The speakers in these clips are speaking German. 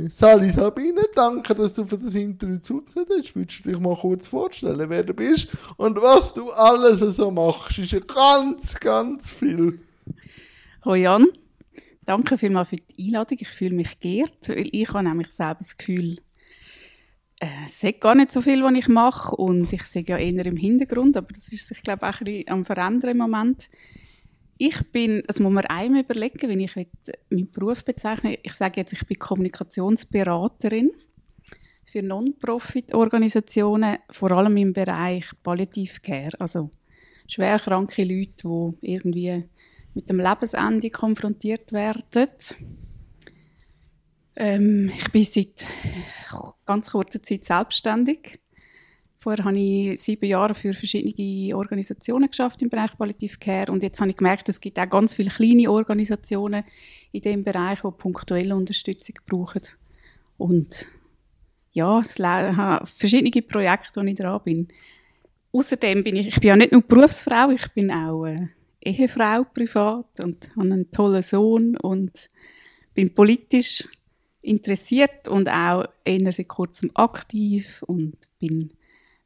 Sali Sabine, danke, dass du für das Interview zugelassen hast. Würdest du dich mal kurz vorstellen, wer du bist und was du alles so machst? Ist ja ganz, ganz viel. Hoi Jan, danke vielmals für die Einladung. Ich fühle mich geehrt, weil ich habe nämlich selber das Gefühl, äh, es sagt gar nicht so viel, was ich mache und ich sehe ja eher im Hintergrund, aber das ist sich, glaube ich, auch ein bisschen am Verändern im Moment. Ich bin, das muss man einmal überlegen, wenn ich meinen Beruf bezeichne. Ich sage jetzt, ich bin Kommunikationsberaterin für Non-Profit-Organisationen, vor allem im Bereich Palliative also schwerkranke Leute, die irgendwie mit dem Lebensende konfrontiert werden. Ähm, ich bin seit ganz kurzer Zeit selbstständig Vorher habe ich sieben Jahre für verschiedene Organisationen geschafft im Bereich Palliative Care und jetzt habe ich gemerkt, es gibt auch ganz viele kleine Organisationen in dem Bereich, die punktuelle Unterstützung brauchen. Und ja, es habe verschiedene Projekte, wo ich dran bin. Außerdem bin ich, ich bin ja nicht nur Berufsfrau, ich bin auch äh, Ehefrau privat und habe einen tollen Sohn und bin politisch interessiert und auch eher seit kurzem aktiv und bin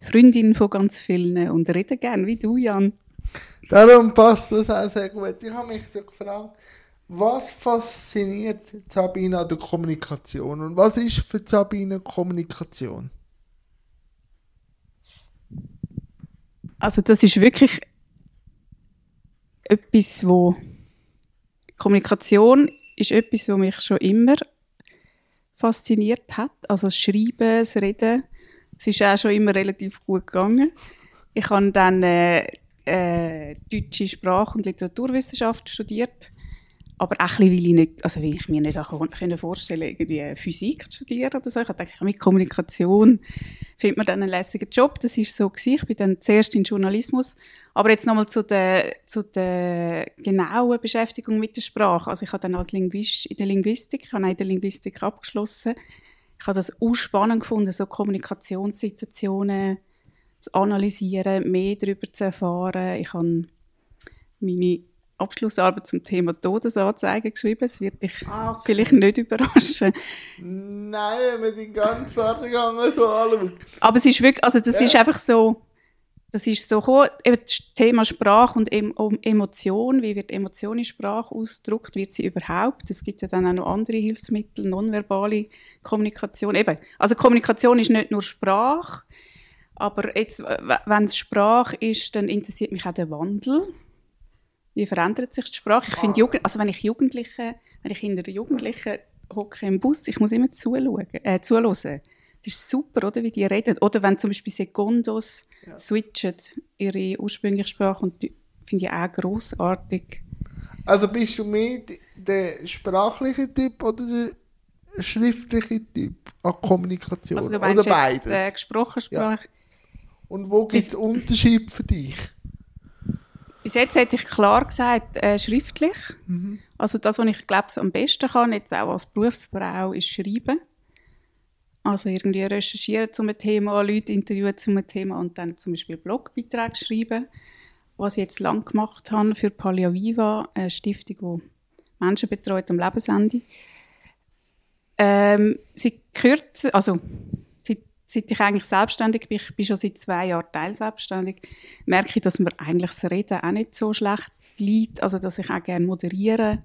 Freundin von ganz vielen und rede gerne wie du, Jan. Darum passt das auch sehr gut. Ich habe mich so gefragt, was fasziniert Sabine an der Kommunikation und was ist für Sabine Kommunikation? Also das ist wirklich etwas, wo Kommunikation ist etwas, was mich schon immer fasziniert hat. Also das Schreiben, das Reden, es ist auch schon immer relativ gut gegangen. Ich habe dann äh, äh, deutsche Sprach- und Literaturwissenschaft studiert. Aber auch ein bisschen, weil ich, nicht, also weil ich mir nicht auch vorstellen irgendwie Physik zu studieren oder so. Ich dachte, mit Kommunikation findet man dann einen lässigen Job. Das ist so gewesen. Ich bin dann zuerst in Journalismus. Aber jetzt nochmal zu der, zu der genauen Beschäftigung mit der Sprache. Also ich habe dann als Linguist in der Linguistik, ich habe in der Linguistik abgeschlossen ich habe das auch spannend gefunden, so Kommunikationssituationen zu analysieren, mehr darüber zu erfahren. Ich habe meine Abschlussarbeit zum Thema Todesanzeigen geschrieben. Es wird dich ah, okay. vielleicht nicht überraschen. Nein, wir sind ganz Werdegang so alle. Aber es ist wirklich, also das ja. ist einfach so, das ist so gekommen, eben das Thema Sprache und Emotion, wie wird Emotion in Sprache ausgedrückt, wird sie überhaupt? Es gibt ja dann auch noch andere Hilfsmittel, nonverbale Kommunikation. Eben, also Kommunikation ist nicht nur Sprache, aber jetzt, wenn es Sprache ist, dann interessiert mich auch der Wandel. Wie verändert sich die Sprache? Ich finde, ah. also wenn ich Jugendliche, wenn ich in der Jugendlichen hocke im Bus, ich muss immer zuschauen, äh, zuhören das ist super, oder, wie die reden. Oder wenn zum Beispiel Sekundos ja. switchen, ihre ursprüngliche Sprache, und finde ich auch grossartig. Also bist du mehr der sprachliche Typ oder der schriftliche Typ an Kommunikation? Also oder beides? Der gesprochene Sprache. Ja. Und wo gibt es Unterschied für dich? Bis jetzt hätte ich klar gesagt, äh, schriftlich. Mhm. Also das, was ich glaube, am besten kann, jetzt auch als Berufsfrau, ist schreiben. Also irgendwie recherchieren zu einem Thema, Leute interviewen zu einem Thema und dann zum Beispiel Blogbeiträge schreiben. Was ich jetzt lang gemacht habe für Pallia Viva, eine Stiftung, die Menschen betreut am Lebensende. Ähm, seit kürzer, also seit, seit, ich eigentlich selbstständig bin, ich bin schon seit zwei Jahren teilselbstständig, merke ich, dass mir eigentlich das Reden auch nicht so schlecht liegt, also dass ich auch gerne moderiere,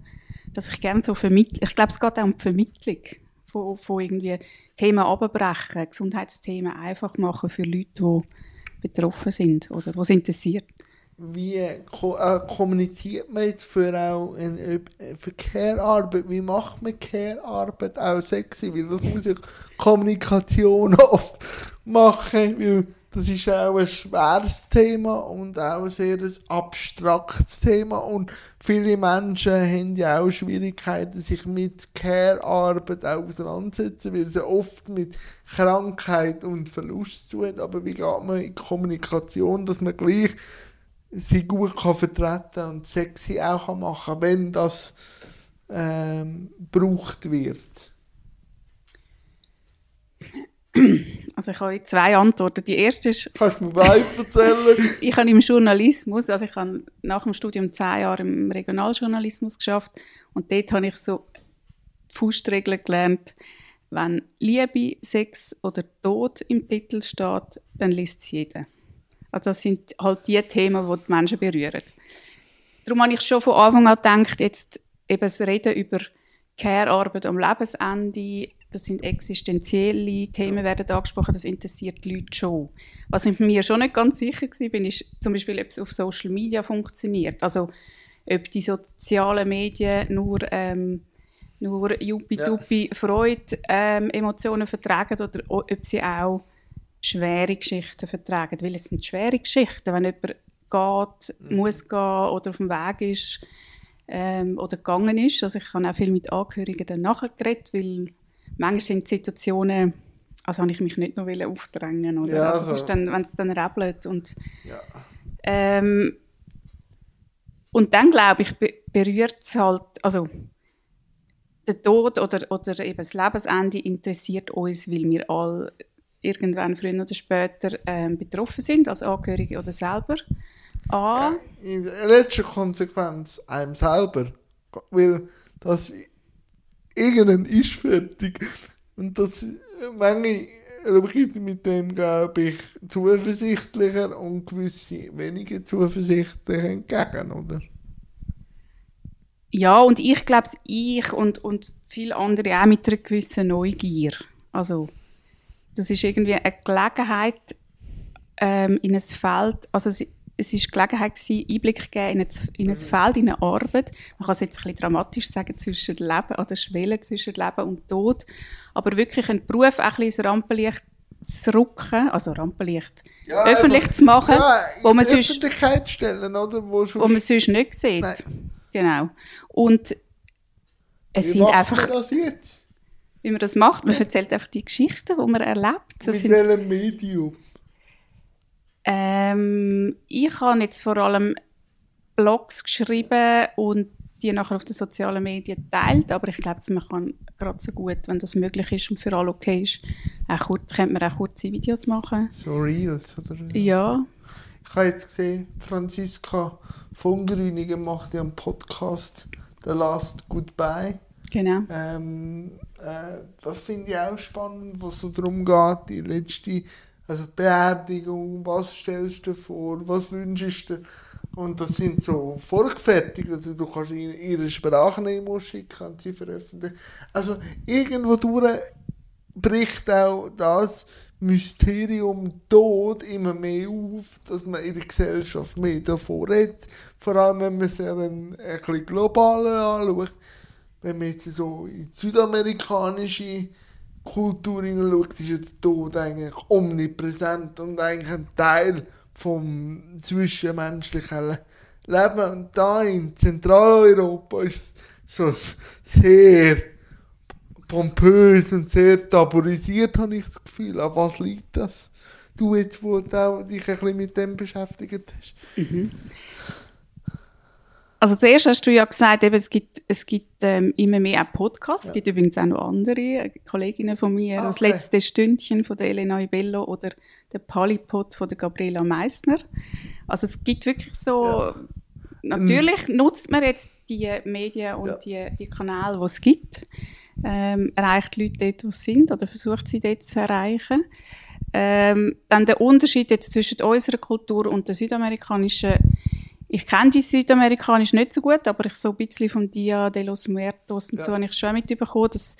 dass ich gerne so vermittle. Ich glaube, es geht auch um die Vermittlung von, von irgendwie Themen abbrechen, Gesundheitsthemen einfach machen für Leute, die betroffen sind oder was interessiert. Wie äh, kommuniziert man jetzt für für Care-Arbeit? Wie macht man Care-Arbeit auch sexy? Weil das muss ja Kommunikation oft machen, weil das ist auch ein schweres Thema und auch ein sehr abstraktes Thema. Und viele Menschen haben ja auch Schwierigkeiten, sich mit Care-Arbeit auseinanderzusetzen, weil sie oft mit Krankheit und Verlust zu tun Aber wie geht man in Kommunikation, dass man gleich sie gut kann vertreten und sexy auch machen kann, wenn das ähm, gebraucht wird? Also ich habe zwei Antworten. Die erste ist... Kannst du mir weiter erzählen? ich habe im Journalismus, also ich habe nach dem Studium zehn Jahre im Regionaljournalismus geschafft und dort habe ich so die Faustregeln gelernt. wenn Liebe, Sex oder Tod im Titel steht, dann liest es jeder. Also das sind halt die Themen, die die Menschen berühren. Darum habe ich schon von Anfang an gedacht, jetzt eben das Reden über Care-Arbeit am Lebensende, das sind existenzielle Themen, werden angesprochen, das interessiert die Leute schon. Was ich mir schon nicht ganz sicher war, bin, ist zum Beispiel, ob es auf Social Media funktioniert. Also, ob die sozialen Medien nur, ähm, nur Juppie-Duppi ja. Freude ähm, Emotionen vertragen oder ob sie auch schwere Geschichten vertragen. Weil es sind schwere Geschichten, wenn jemand geht, mhm. muss gehen oder auf dem Weg ist ähm, oder gegangen ist. Also ich habe auch viel mit Angehörigen dann nachher geredet, weil manchmal sind Situationen, also habe ich mich nicht noch aufdrängen oder ja, also, es ist dann, wenn es dann rebelt und ja. ähm, und dann glaube ich berührt es halt, also der Tod oder, oder eben das Lebensende interessiert uns, weil wir alle irgendwann früher oder später ähm, betroffen sind, als Angehörige oder selber. A. Ja, in letzter Konsequenz einem selber. Weil das irgendein ist fertig. Und das manche mit dem, glaube ich, zuversichtlicher und gewisse weniger zuversichtlicher entgegen, oder? Ja, und ich glaube, ich und, und viele andere auch mit einer gewissen Neugier. Also, das ist irgendwie eine Gelegenheit ähm, in ein Feld, also es, ist Gelegenheit gewesen, Einblick geben in ein, in ein Feld, in eine Arbeit. Man kann es jetzt ein bisschen dramatisch sagen, zwischen Leben oder Schwelle zwischen Leben und Tod. Aber wirklich einen Beruf auch ein bisschen ins Rampenlicht zu rücken, also Rampenlicht, ja, öffentlich einfach, zu machen, ja, wo man sonst, stellen, oder? Wo, sonst, wo man sonst nicht sieht. Nein. Genau. Und es Wie sind einfach... das jetzt? Wie man das macht, man erzählt einfach die Geschichten, die man erlebt. Das Mit sind, welchem Medium? Ähm, ich habe jetzt vor allem Blogs geschrieben und die nachher auf den sozialen Medien teilt, aber ich glaube, man kann gerade so gut, wenn das möglich ist und für alle okay ist, auch kurz, könnte man auch kurze Videos machen. So Reels, oder? Ja. Ich habe jetzt gesehen, Franziska von Grüningen macht ja einen Podcast «The Last Goodbye». Genau. Ähm, äh, das finde ich auch spannend, was so darum geht, die letzte also Beerdigung, was stellst du vor, was wünschst du und das sind so vorgefertigt, also du kannst ihre Sprachnehmung schicken und sie veröffentlichen. Also irgendwo bricht auch das Mysterium Tod immer mehr auf, dass man in der Gesellschaft mehr davon redet, vor allem wenn man es ja ein bisschen globaler anschaut, wenn man jetzt so in südamerikanische Kultur hineinschaut, ist der Tod eigentlich omnipräsent und eigentlich ein Teil vom zwischenmenschlichen Leben. Und da in Zentraleuropa ist es so sehr pompös und sehr tabuisiert, habe ich das Gefühl. An was liegt das? Du jetzt, wo du dich ein bisschen mit dem beschäftigt hast. Mhm. Also zuerst hast du ja gesagt, eben, es gibt, es gibt ähm, immer mehr auch Podcasts. Ja. Es gibt übrigens auch noch andere äh, Kolleginnen von mir. Ah, okay. Das letzte Stündchen von der Elena Ibello oder der Polypod von der Gabriela Meissner. Also es gibt wirklich so... Ja. Natürlich mhm. nutzt man jetzt die Medien und ja. die, die Kanäle, die es gibt. Ähm, erreicht Leute dort, wo sie sind oder versucht sie dort zu erreichen. Ähm, dann der Unterschied jetzt zwischen unserer Kultur und der südamerikanischen ich kenne die Südamerikanisch nicht so gut, aber ich so ein bisschen vom Dia de los Muertos und ja. so habe ich schon mitbekommen, dass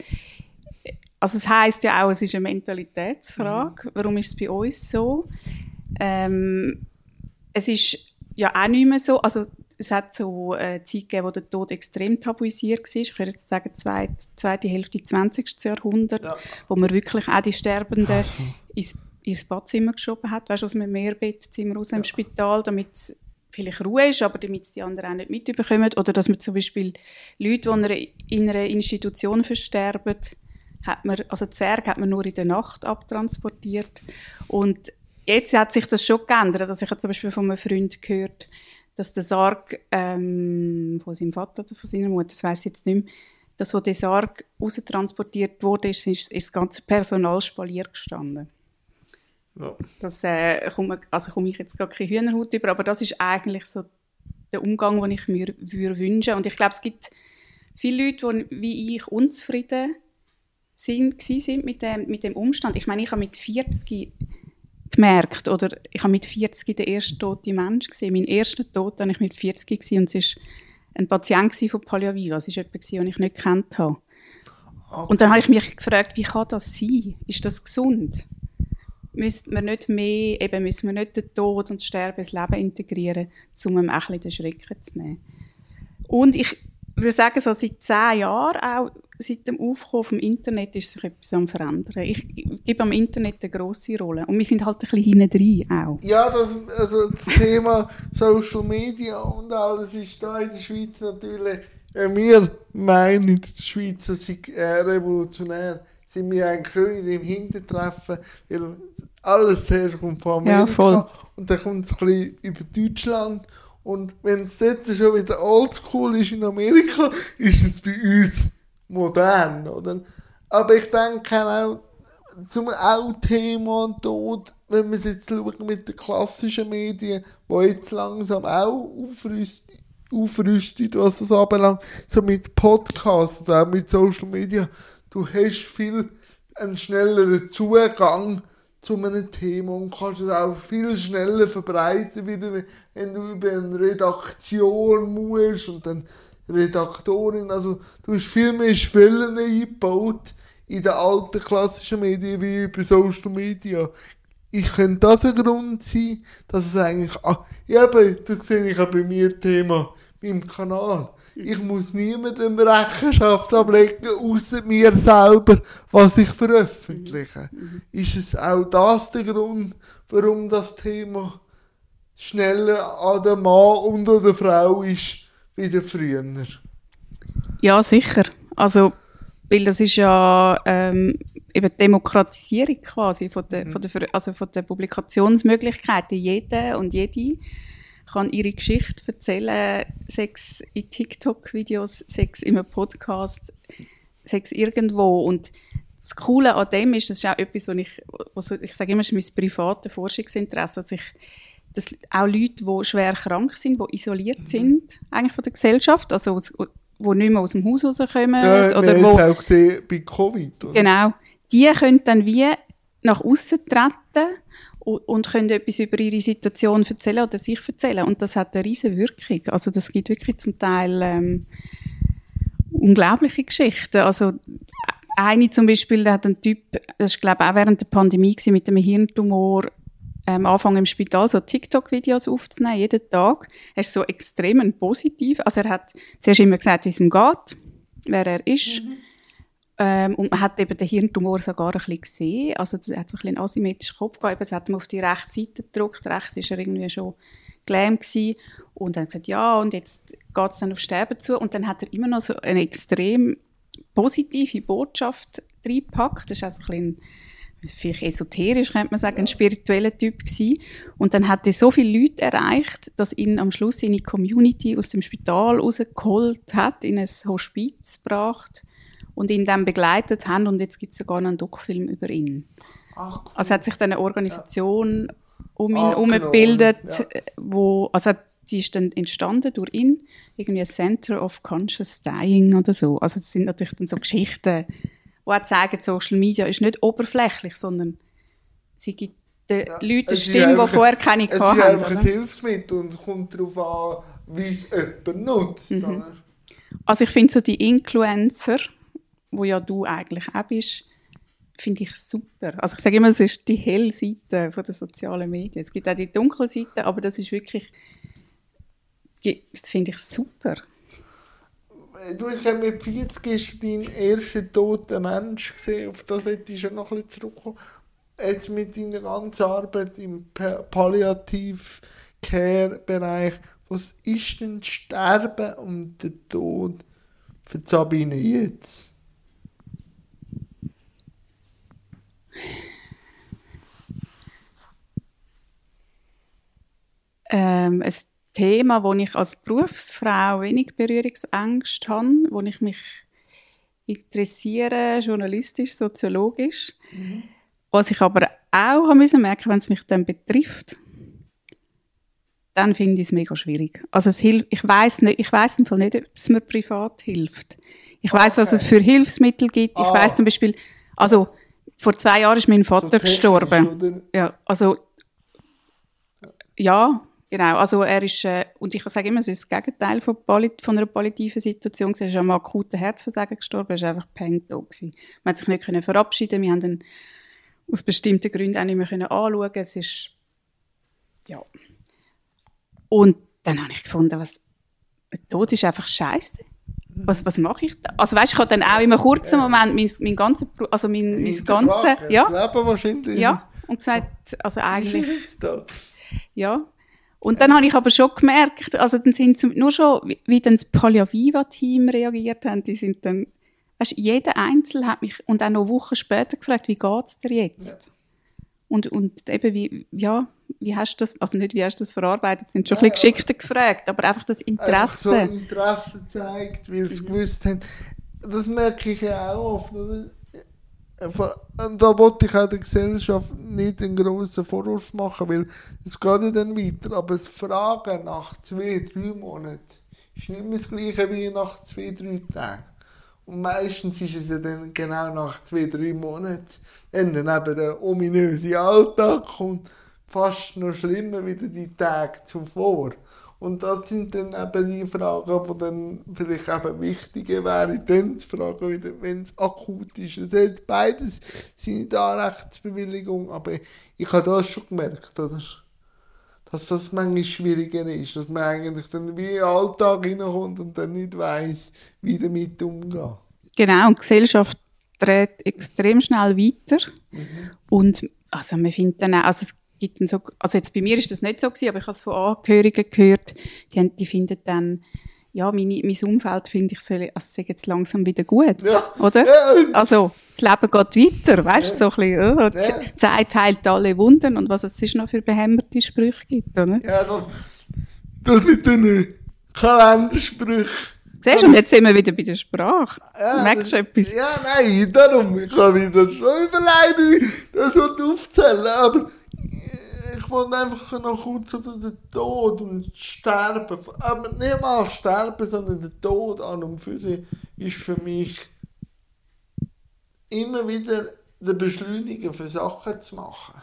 also es heißt ja auch, es ist eine Mentalitätsfrage. Mhm. Warum ist es bei uns so? Ähm, es ist ja auch nicht mehr so, also es hat so eine Zeit gegeben, wo der Tod extrem tabuisiert war. Ich würde jetzt sagen, zweite, zweite Hälfte des 20. Jahrhunderts, ja. wo man wirklich auch die Sterbenden ins, ins Badzimmer geschoben hat, weißt du, aus einem Mehrbettzimmer raus ja. im Spital, damit vielleicht Ruhe ist, aber damit es die anderen auch nicht mitbekommen. Oder dass man zum Beispiel Leute, die in einer Institution versterben, hat man, also Särge hat man nur in der Nacht abtransportiert. Und jetzt hat sich das schon geändert. Also ich habe zum Beispiel von einem Freund gehört, dass der Sarg ähm, von seinem Vater oder von seiner Mutter, das weiß ich jetzt nicht mehr, dass wo der Sarg raustransportiert wurde, ist, ist, ist das ganze Personal spaliert gestanden. Ja. Das äh, komme, also komme ich jetzt gar keine Hühnerhaut über, aber das ist eigentlich so der Umgang, den ich mir würde wünschen. Und ich glaube, es gibt viele Leute, die wie ich unzufrieden sind, sind mit, dem, mit dem Umstand. Ich meine, ich habe mit 40 gemerkt, oder ich habe mit 40 den ersten toten Mensch gesehen. Mein erster Tod habe ich mit 40 gesehen und es war ein Patient von Palliaviva. Es war jemand, den ich nicht gekannt habe. Okay. Und dann habe ich mich gefragt, wie kann das sein? Ist das gesund? Müssen wir nicht mehr, eben müssen wir nicht den Tod und das Sterben ins Leben integrieren, um ihm auch ein bisschen den Schrecken zu nehmen? Und ich würde sagen, so seit zehn Jahren auch seit dem Aufkommen vom Internet ist sich etwas am verändern. Ich gebe am Internet eine grosse Rolle. Und wir sind halt ein bisschen hinten drin auch. Ja, das, also das Thema Social Media und alles ist da in der Schweiz natürlich, äh, wir meinen, die Schweizer sind äh, revolutionär, sind wir eigentlich schon in dem Hintertreffen, weil alles zuerst kommt von Amerika ja, voll. und dann kommt es ein bisschen über Deutschland und wenn es dort schon wieder oldschool ist in Amerika, ist es bei uns modern, oder? Aber ich denke auch, zum auch Thema Tod, wenn wir es jetzt schauen mit den klassischen Medien, die jetzt langsam auch aufrüsten, aufrüstet, was das anbelangt, so mit Podcasts, auch mit Social Media, du hast viel einen schnelleren Zugang zu einem Thema und kannst es auch viel schneller verbreiten, wieder, wenn du über eine Redaktion musst und dann Redaktorin. Also du hast viel mehr Schwellen eingebaut in den alten klassischen Medien wie über Social Media. Ich könnte das ein Grund sein, dass es eigentlich. Ah, eben, das sehe ich auch bei mir Thema, meinem Kanal. Ich muss niemandem Rechenschaft ablegen, außer mir selber, was ich veröffentliche. Mhm. Ist es auch das der Grund, warum das Thema schneller an den Mann und an der Frau ist, wie früher. Ja, sicher. Also, weil das ist ja ähm, eben Demokratisierung quasi von der, mhm. von der, also von der Publikationsmöglichkeiten. Jeder und jede kann ihre Geschichte erzählen, sechs in TikTok-Videos, sechs in einem Podcast, sechs irgendwo. Und das Coole an dem ist, das ist auch etwas, was ich, was ich sage immer, ist mein privates Forschungsinteresse, dass ich dass auch Leute, die schwer krank sind, die isoliert mhm. sind eigentlich von der Gesellschaft, also aus, die nicht mehr aus dem Haus rauskommen. Ja, oder wo, auch gesehen bei Covid. Oder? Genau. Die können dann wie nach außen treten und, können etwas über ihre Situation erzählen oder sich erzählen. Und das hat eine riesige Wirkung. Also das gibt wirklich zum Teil ähm, unglaubliche Geschichten. Also eine zum Beispiel, der hat ein Typ, das war glaube ich auch während der Pandemie mit einem Hirntumor, ähm, anfangen im Spital so TikTok-Videos aufzunehmen, jeden Tag. Er ist so extrem positiv. Also er hat zuerst immer gesagt, wie es ihm geht, wer er ist. Mhm. Ähm, und man hat eben den Hirntumor sogar ein bisschen gesehen. Also er hat so ein bisschen einen asymmetrischen Kopf gehabt. Das hat man auf die rechte Seite gedrückt. Recht ist er irgendwie schon gelähmt gewesen. Und dann gesagt, ja, und jetzt geht es dann auf Sterben zu. Und dann hat er immer noch so eine extrem positive Botschaft reingepackt. Das ist also ein bisschen vielleicht esoterisch, könnte man sagen, ein spiritueller Typ gewesen. Und dann hat er so viele Leute erreicht, dass ihn am Schluss seine Community aus dem Spital rausgeholt hat, in ein Hospiz gebracht und ihn dann begleitet haben. Und jetzt gibt es sogar einen Doku-Film über ihn. Ach, cool. Also hat sich dann eine Organisation ja. um ihn herum gebildet, ja. wo, also die ist dann entstanden durch ihn, irgendwie ein Center of Conscious Dying oder so. Also das sind natürlich dann so Geschichten, die auch zeigen, Social Media ist nicht oberflächlich, sondern sie gibt den ja, Leuten eine Stimme, die vorher keine hatten. Es ist einfach ein Hilfsmittel und es kommt darauf an, wie es jemand nutzt. Mhm. Also ich finde so die Influencer, wo ja du eigentlich auch bist, finde ich super. Also ich sage immer, es ist die helle Seite der sozialen Medien. Es gibt auch die dunkle Seite, aber das ist wirklich, das finde ich super. Du hast mit 40 ist dein erster toter Mensch gesehen, auf das möchte ich schon noch ein bisschen zurückkommen. Jetzt mit deiner ganzen Arbeit im Palliativ-Care-Bereich, was ist denn Sterben und der Tod für Sabine jetzt? Ähm, es Thema, wo ich als Berufsfrau wenig Berührungsängste habe, wo ich mich interessiere, journalistisch, soziologisch. Mhm. Was ich aber auch haben müssen merken, wenn es mich dann betrifft, dann finde ich es mega schwierig. Also es hilft, ich weiß nicht, ich weiß im Fall nicht, ob es mir privat hilft. Ich weiß, was Okay. es für Hilfsmittel gibt. Ich Ah. weiß zum Beispiel, also vor zwei Jahren ist mein Vater So gestorben. oder? Ja, also ja, genau. Also er ist äh, und ich sage immer, es ist das Gegenteil von, von einer palliativen Situation. Er ist am akuten Herzversagen gestorben. Er ist einfach gehängt da gewesen. Man hat sich nicht können verabschieden. Wir haben ihn aus bestimmten Gründen auch nicht mehr können anschauen. Es ist ja. Und dann habe ich gefunden, was Tod ist einfach scheiße. Was, was mache ich da? Also weißt, ich habe dann auch im kurzen Moment mein, mein ganzes, also mein, mein ganze, ja, Leben wahrscheinlich. ja, und gesagt, also eigentlich, ja. Und dann habe ich aber schon gemerkt, also dann sind sie nur schon, wie, dann das Palliaviva-Team reagiert haben, die sind dann, weißt, jeder Einzelne hat mich, und auch noch Wochen später gefragt, wie geht's dir jetzt? Und, und eben wie, ja, wie hast du das, also nicht wie hast du das verarbeitet, sind schon ein bisschen geschickter gefragt, aber einfach das Einfach so Interesse. Interesse zeigt, weil sie gewusst haben. Das merke ich ja auch oft. Und Da wollte ich auch der Gesellschaft nicht einen grossen Vorwurf machen, weil es geht ja dann weiter. Aber das Fragen nach zwei, drei Monaten ist nicht mehr das gleiche wie nach zwei, drei Tagen. Und meistens ist es ja dann genau nach zwei, drei Monaten, wenn dann eben der ominöse Alltag kommt, fast noch schlimmer wieder die Tage zuvor. Und das sind dann eben die Fragen, die dann vielleicht eben wichtiger wären, dann zu fragen, wieder, wenn es akut ist. Es hat beides seine Anrechtsbewilligung, aber ich habe das schon gemerkt, oder? dass das manchmal schwieriger ist, dass man eigentlich dann wie in den Alltag hineinkommt und dann nicht weiß, wie damit umgehen. Genau, und die Gesellschaft dreht extrem schnell weiter. Und also man findet dann auch, also es gibt dann so, also jetzt bei mir ist das nicht so gewesen, aber ich habe es von Angehörigen gehört, die, haben, die finden dann, ja, meine, mein Umfeld finde ich, soll, also sage jetzt langsam wieder gut, Ja. oder? Ja. Also, das Leben geht weiter, weißt du, so ein bisschen, oh, Ja. die Zeit heilt alle Wunden und was es sonst noch für behämmerte Sprüche gibt, oder? Ja, das, das mit den Kalendersprüchen. Siehst du, und jetzt sind wir wieder bei der Sprache. Ja, Merkst du das- etwas? Ja, nein, darum, ich kann wieder schon überlegen, das wird aufzählen, aber ich wollte einfach noch kurz so den Tod und Sterben, aber nicht mal Sterben, sondern der Tod an und für sich ist für mich immer wieder der Beschleuniger für Sachen zu machen.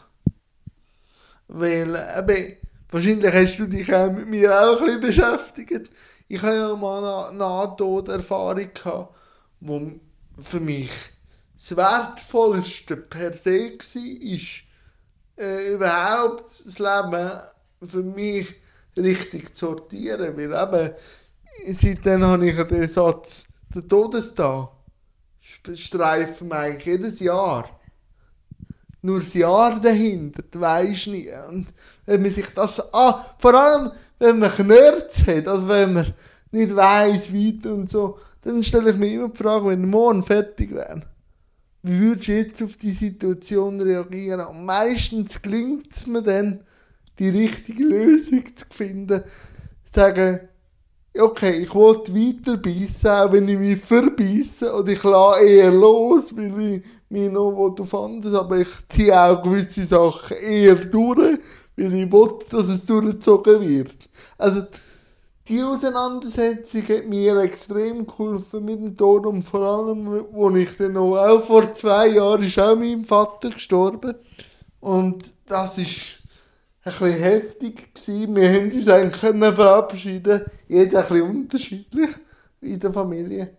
Weil, eben, wahrscheinlich hast du dich auch mit mir auch ein bisschen beschäftigt. Ich habe ja mal eine Nahtoderfahrung gehabt, wo für mich das Wertvollste per se war, äh, überhaupt das Leben für mich richtig zu sortieren. Weil eben, seitdem habe ich den Satz, der Todestag, streifen wir eigentlich jedes Jahr nur das Jahr dahinter, du weisst nie. Und wenn man sich das ah, vor allem wenn man Knörz hat, also wenn man nicht weiss, weiter und so, dann stelle ich mir immer die Frage, wenn morgen fertig wären, wie würdest du jetzt auf die Situation reagieren? Und meistens gelingt es mir dann, die richtige Lösung zu finden. Sagen, okay, ich wollte weiter beißen, auch wenn ich mich verbeiße, oder ich lasse eher los, weil ich mich noch auf anderes, aber ich ziehe auch gewisse Sachen eher durch, weil ich will, dass es durchgezogen wird. Also, die Auseinandersetzung hat mir extrem geholfen mit dem Tod und vor allem, wo ich dann noch, auch vor zwei Jahren ist auch mein Vater gestorben und das ist ein bisschen heftig gewesen. Wir haben uns eigentlich können verabschieden, jeder ein bisschen unterschiedlich in der Familie.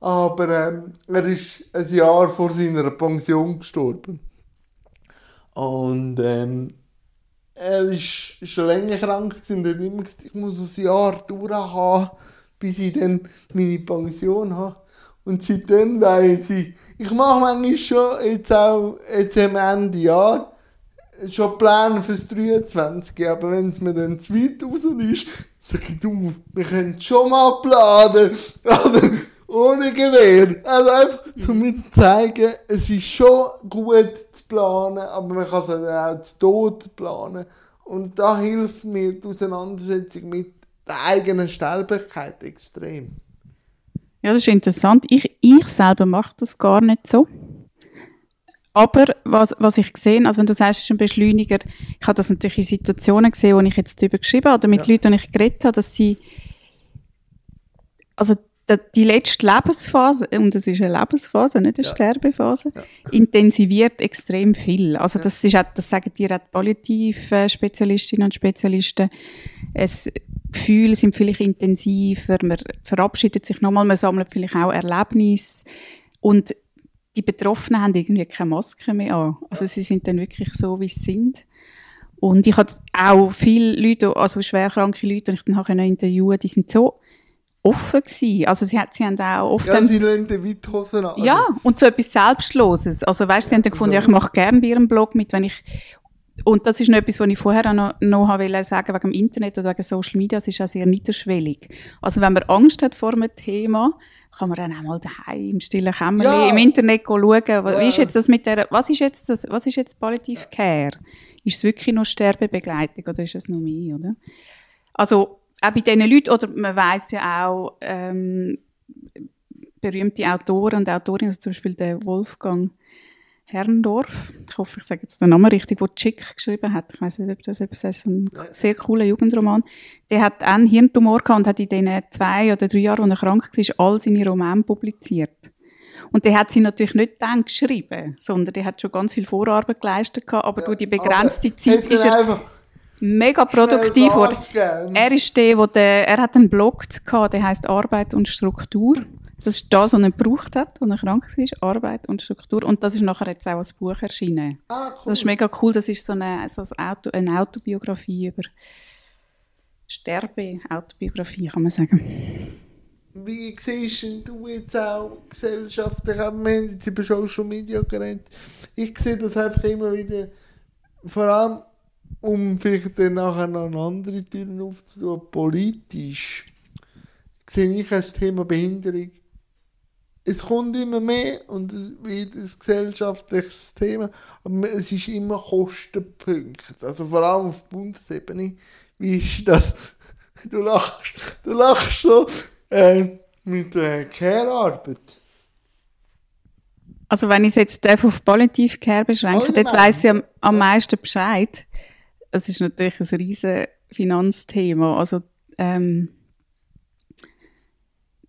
Aber ähm, er ist ein Jahr vor seiner Pension gestorben. Und ähm, er ist schon länger krank und hat immer gesagt, ich muss ein Jahr durchhaben, bis ich dann meine Pension habe. Und seitdem weiss ich, ich mache manchmal schon, jetzt auch jetzt am Ende Jahr, schon Pläne fürs 23, aber wenn es mir dann zu weit raus ist, sage ich, du, wir können schon mal planen, ohne Gewehr. Also einfach, um mir zu zeigen, es ist schon gut zu planen, aber man kann es dann auch zu Tod planen. Und da hilft mir die Auseinandersetzung mit der eigenen Sterblichkeit extrem. Ja, das ist interessant. Ich, ich selber mache das gar nicht so. Aber was, was ich sehe, also wenn du sagst, es ist ein Beschleuniger, ich habe das natürlich in Situationen gesehen, wo ich jetzt darüber geschrieben habe, oder mit Ja. Leuten, die ich geredet habe, dass sie, also die letzte Lebensphase, und es ist eine Lebensphase, nicht eine Ja. Sterbephase, Ja. intensiviert extrem viel. Also das ist auch, das sagen dir auch die Palliativ-Spezialistinnen und Spezialisten. Es, Gefühle sind vielleicht intensiver, man verabschiedet sich nochmal, man sammelt vielleicht auch Erlebnisse und die Betroffenen haben irgendwie keine Maske mehr an. Also sie sind dann wirklich so, wie sie sind. Und ich hatte auch viele Leute, also schwerkranke Leute, die ich dann habe interviewen die sind so offen gewesen. Also sie, hat- sie haben auch oft... Ja, sie lassen den Weithosen an. ja, und so etwas Selbstloses. Also weißt, sie haben dann gefunden, ja, ich mache gerne bei ihrem Blog mit, wenn ich und das ist noch etwas, was ich vorher auch noch, noch wollte sagen, wegen dem Internet oder wegen Social Media, es ist auch sehr niederschwellig. Also wenn man Angst hat vor einem Thema, kann man dann auch mal daheim im stillen Kämmerchen Ja. im Internet schauen, wa- Ja. wie ist jetzt das mit der, was ist jetzt das, was ist jetzt Palliative Care? Ist es wirklich noch Sterbebegleitung oder ist es noch mehr, oder? Also, auch bei diesen Leuten, oder man weiß ja auch, ähm, berühmte Autoren und Autorinnen, also zum Beispiel der Wolfgang Herrndorf, ich hoffe, ich sage jetzt den Namen richtig, der Chick geschrieben hat. Ich weiß nicht, ob das etwas ist, ein sehr cooler Jugendroman. Der hat einen Hirntumor gehabt und hat in den zwei oder drei Jahren, als er krank war, all seine Romane publiziert. Und der hat sie natürlich nicht dann geschrieben, sondern der hat schon ganz viel Vorarbeit geleistet gehabt, aber durch die begrenzte Zeit ist er mega produktiv gegeben. Er ist der, wo der, er hat einen Blog gehabt, der heißt Arbeit und Struktur. Das ist das, was er gebraucht hat, als er krank war, Arbeit und Struktur. Und das ist nachher jetzt auch als Buch erschienen. Ah, cool. Das ist mega cool, das ist so eine, so ein Auto, eine Autobiografie über Sterbe, Autobiografie, kann man sagen. Wie siehst du jetzt auch gesellschaftlich, wir haben jetzt über Social Media geredet, ich sehe das einfach immer wieder, vor allem, um vielleicht dann nachher noch eine andere Türen aufzutun, politisch, sehe ich als Thema Behinderung, es kommt immer mehr und es wird ein gesellschaftliches Thema, aber es ist immer Kostenpunkt, also vor allem auf Bundesebene, wie ist das? Du lachst, du lachst so äh, mit der Care-Arbeit. Also wenn ich es jetzt auf Palliative Care beschränke, Allgemein. weiss ich am, am meisten Bescheid. Das ist natürlich ein riesen Finanzthema. Also ähm,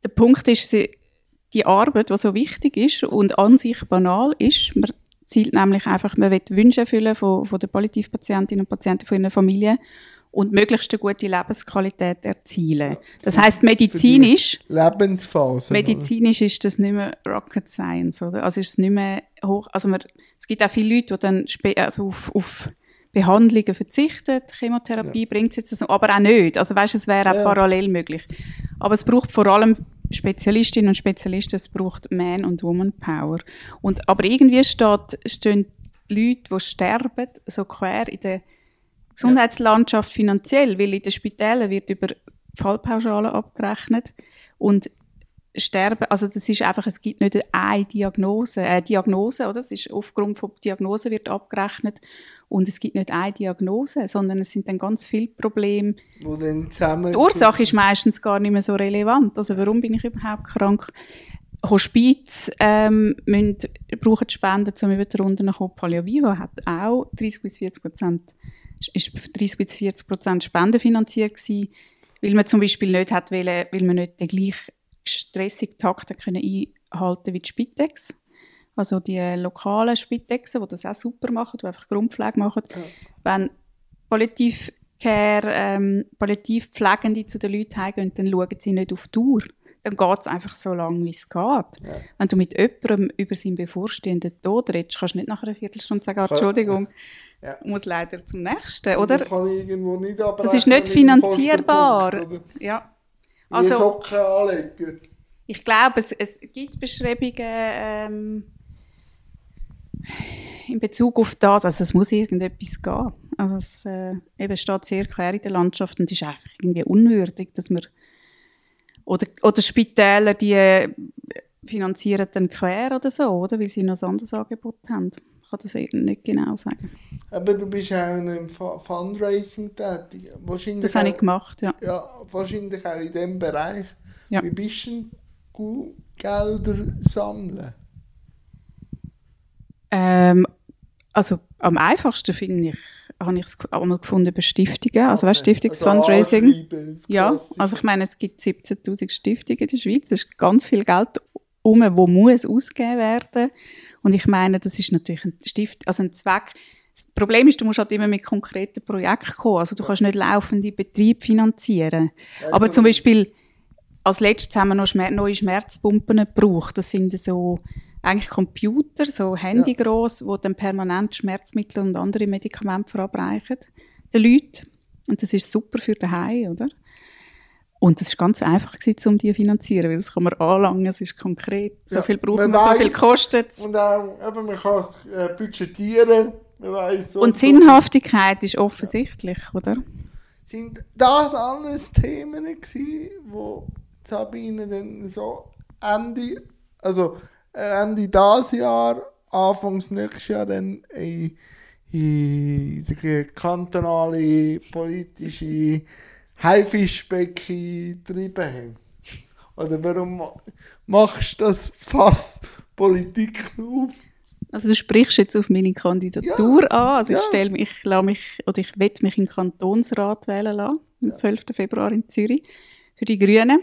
der Punkt ist, die Arbeit, die so wichtig ist und an sich banal ist, man zielt nämlich einfach, man will Wünsche erfüllen von, von den Palliativpatientinnen und Patienten von ihren Familien und möglichst eine gute Lebensqualität erzielen. Das heißt medizinisch, Lebensphase. Medizinisch ist das nicht mehr Rocket Science, oder? Also ist es nicht mehr hoch, also man, es gibt auch viele Leute, die dann also auf, auf Behandlungen verzichten, Chemotherapie bringt es jetzt, das, aber auch nicht. Also weißt, es wäre auch Ja. parallel möglich. Aber es braucht vor allem Spezialistinnen und Spezialisten, es braucht Man- und Woman-Power. Und, aber irgendwie steht, stehen die Leute, die sterben, so quer in der Gesundheitslandschaft finanziell, weil in den Spitälern wird über Fallpauschalen abgerechnet und Sterben, also das ist einfach, es gibt nicht eine Diagnose, äh, Diagnose, oder? Es ist aufgrund von Diagnose wird abgerechnet und es gibt nicht eine Diagnose, sondern es sind dann ganz viele Probleme. Wo dann zusammen Die Ursache ist meistens gar nicht mehr so relevant. Also warum bin ich überhaupt krank? Hospiz ähm, müssen, brauchen Spenden, um über die Runde zu kommen. Paleo Viva hat auch 30 bis 40 Prozent, ist 30 bis 40 Prozent spendenfinanziert gewesen, weil man zum Beispiel nicht hat wollen, weil man nicht den gleichen stressigen Takt hat können einhalten wie die Spitex. Also die lokalen Spitexen, die das auch super machen, die einfach Grundpflege machen. Wenn Palliativ Care, ähm, Palliativpflegende zu den Leuten heimgehen, dann schauen sie nicht auf die Uhr. Dann geht es einfach so lange, wie es geht. Wenn du mit jemandem über seinen bevorstehenden Tod redest, kannst du nicht nach einer Viertelstunde sagen, ah, Entschuldigung, Ja. muss leider zum nächsten, Das oder? abrechnen. Das ist nicht finanzierbar. Oder? Ja. Also, Socken anlegen. ich glaube, es, es gibt Beschreibungen ähm, in Bezug auf das. Also es muss irgendetwas gehen. Also es äh, eben steht sehr quer in der Landschaft und ist einfach irgendwie unwürdig, dass man oder, oder Spitäler, die finanzieren dann quer oder so, oder? Weil sie noch ein anderes Angebot haben. Ich kann das eben nicht genau sagen. Aber du bist auch Fu- Fundraising tätig. Wahrscheinlich Das habe ich auch- gemacht, ja. Ja, wahrscheinlich auch in diesem Bereich. Ja. Wie bist du denn Gelder sammeln? Ähm, also am einfachsten finde ich, habe ich es einmal gefunden über Stiftungen, also okay. weißt, Also Stiftungs-Fundraising. ist Ja, also ich meine, es gibt 17'000 Stiftungen in der Schweiz, es ist ganz viel Geld um, wo muss ausgegeben werden. Und ich meine, das ist natürlich ein Stift, also ein Zweck. Das Problem ist, du musst halt immer mit konkreten Projekten kommen. Also du kannst nicht laufende Betriebe finanzieren. Aber zum Beispiel, als letztes haben wir noch Schmer neue Schmerzpumpen gebraucht. Das sind so eigentlich Computer, so handygross, die dann permanent Schmerzmittel und andere Medikamente verabreichen den Leuten. Und das ist super für daheim, oder? Und das ist ganz einfach gewesen, um die zu finanzieren, weil das kann man anlangen, es ist konkret, so Ja, viel braucht man man, so viel kostet es. Und auch, eben, man kann es äh, budgetieren, man weiss so Und so. Sinnhaftigkeit ist offensichtlich, oder? Sind das alles Themen gewesen, wo Sabine dann so Ende, also äh, Ende dieses Jahr, Anfangs nächstes Jahr dann in, in die kantonale politische Haifischbecken getrieben haben? Oder warum ma- machst du das Fass Politik auf? Also du sprichst jetzt auf meine Kandidatur an. Also Ja. ich stelle mich, ich mich, oder ich werde mich in den Kantonsrat wählen lassen, am 12. Februar in Zürich, für die Grünen.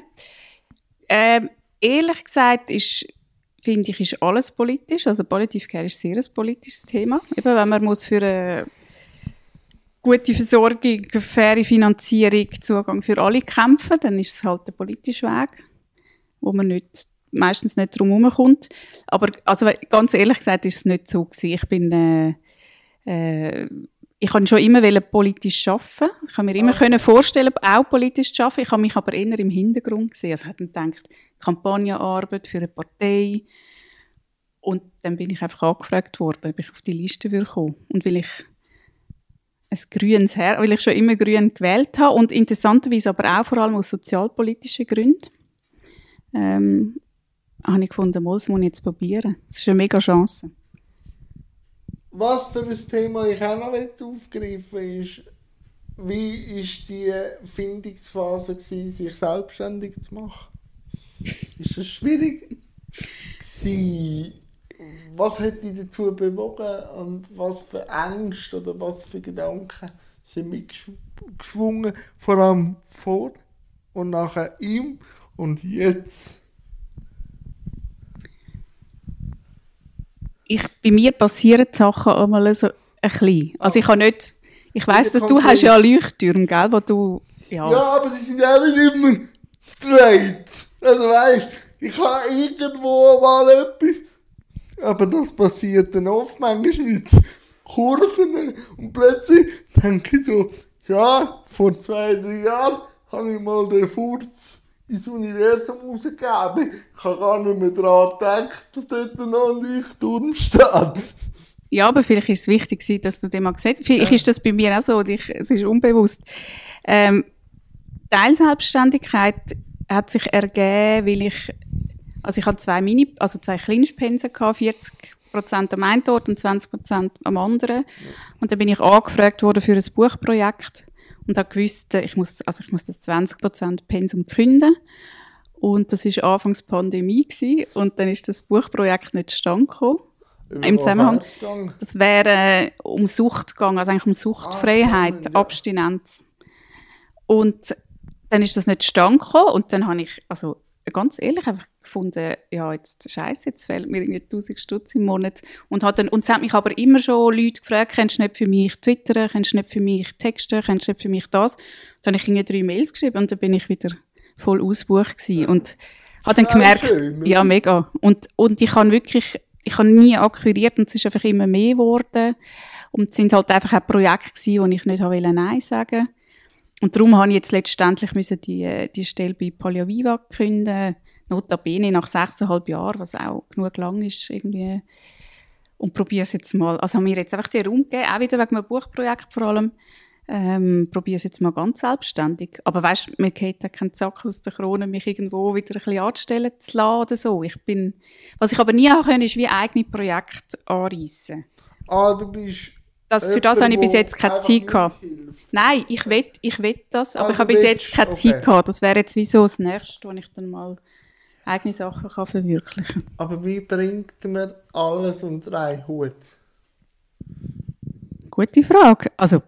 Ähm, ehrlich gesagt ist, finde ich, ist alles politisch. Also Politik ist sehr ein politisches Thema. Eben, wenn man muss für eine gute Versorgung, faire Finanzierung, Zugang für alle kämpfen, dann ist es halt der politische Weg, wo man nicht, meistens nicht drum herumkommt. Aber also, ganz ehrlich gesagt ist es nicht so gewesen. Ich bin, äh, äh, ich kann schon immer politisch arbeiten. Ich kann mir immer können vorstellen, auch politisch zu arbeiten. Ich habe mich aber eher im Hintergrund gesehen. Also ich habe gedacht, Kampagnenarbeit für eine Partei. Und dann bin ich einfach angefragt worden, ob ich auf die Liste würde kommen. Und weil ich ein grünes Herr, weil ich schon immer grün gewählt habe und interessanterweise aber auch vor allem aus sozialpolitischen Gründen, ähm, habe ich gefunden, das muss ich jetzt probieren. Das ist eine mega Chance. Was für ein Thema ich auch noch aufgreifen will, ist, wie ist die Findungsphase gewesen, sich selbstständig zu machen? Ist das schwierig? Was hat dich dazu bewogen und was für Ängste oder was für Gedanken sind mitgeschwungen, vor allem vor und nachher ihm und jetzt? Ich, bei mir passieren die Sachen einmal so ein bisschen. Also ich habe nicht, ich weiss, dass du hast ja Leuchttürme, gell, wo du, ja, Ja, aber die sind ja nicht immer straight. Also weißt ich habe irgendwo mal etwas. Aber das passiert dann oft manchmal mit Kurven. Und plötzlich denke ich so, ja, vor zwei, drei Jahren habe ich mal den Furz ins Universum rausgegeben. Ich habe gar nicht mehr daran gedacht, dass dort noch ein Leuchtturm steht. Ja, aber vielleicht ist es wichtig dass du den mal gesehen hast. Vielleicht ist das bei mir auch so, ich, es ist unbewusst. Ähm, Teilselbstständigkeit hat sich ergeben, weil ich, also ich hatte zwei Mini, also zwei Kleinstpensen gehabt, 40 Prozent am einen Ort und 20 Prozent am anderen. Und dann bin ich angefragt worden für ein Buchprojekt und habe gewusst, ich muss, also ich muss das 20 Prozent Pensum künden. Und das ist anfangs Pandemie gewesen, und dann ist das Buchprojekt nicht gekommen. Im Zusammenhang. Das wäre äh, um Sucht gegangen, also eigentlich um Suchtfreiheit, spannend, ja. Abstinenz. Und dann ist das nicht gekommen und dann habe ich, also ganz ehrlich, einfach gefunden, ja, jetzt scheiße, jetzt fehlt mir irgendwie 1000 Stutz im Monat. Und, hat dann, und es haben mich aber immer schon Leute gefragt, kennst du nicht für mich twittern, kennst du nicht für mich texten, kennst du nicht für mich das? Dann habe ich irgendwie drei Mails geschrieben und dann bin ich wieder voll ausgebucht gewesen. Und habe dann gemerkt, schön, ja, mega. Und, und ich habe wirklich, ich habe nie akquiriert und es ist einfach immer mehr geworden. Und es sind halt einfach auch Projekte gewesen, wo ich nicht Nein sagen Und darum habe ich jetzt letztendlich müssen die, äh, die Stelle bei Paleo Viva künden. Notabene nach sechseinhalb Jahren, was auch genug lang ist irgendwie. Und probiere es jetzt mal. Also haben wir jetzt einfach den Raum gegeben, auch wieder wegen einem Buchprojekt vor allem. Ähm, probiere es jetzt mal ganz selbstständig. Aber weißt, mir geht da kein Zack aus der Krone, mich irgendwo wieder ein bisschen anzustellen zu lassen oder so. Ich bin, was ich aber nie haben können, ist wie eigene Projekte anreissen. Ah, du bist. Das, für das habe ich bis jetzt keine Zeit gehabt. Nein, ich will, ich will das, aber Also ich habe bis jetzt keine okay. Zeit gehabt. Das wäre jetzt wie so das Nächste, wo ich dann mal eigene Sachen kann verwirklichen Aber wie bringt man alles unter einen Hut? Gute Frage. Also,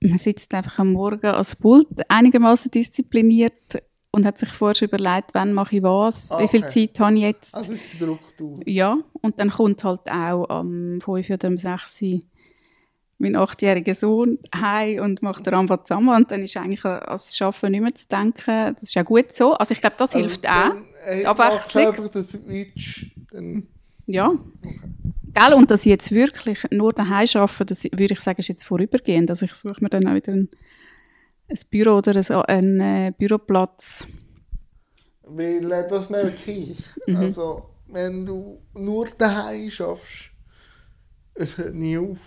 man sitzt einfach am Morgen als Pult einigermaßen diszipliniert und hat sich vorher schon überlegt, wann mache ich was, wie viel Okay. Zeit habe ich jetzt. Also ist die Struktur. Ja, und dann kommt halt auch am 5 oder am 6 Uhr mein achtjähriger Sohn heim und macht Ramba zusammen und dann ist eigentlich an das Arbeiten nicht mehr zu denken. Das ist ja gut so. Also ich glaube, das hilft auch. Dann, äh, Die Abwechslung. du einfach den Switch. Dann, Ja. Gell? Und dass ich jetzt wirklich nur daheim arbeite, das würde ich sagen, ist jetzt vorübergehend. Also ich suche mir dann auch wieder ein, ein Büro oder ein, einen äh, Büroplatz. weil äh, das merke ich. Mhm. Also, wenn du nur daheim schaffst, es hört nie auf.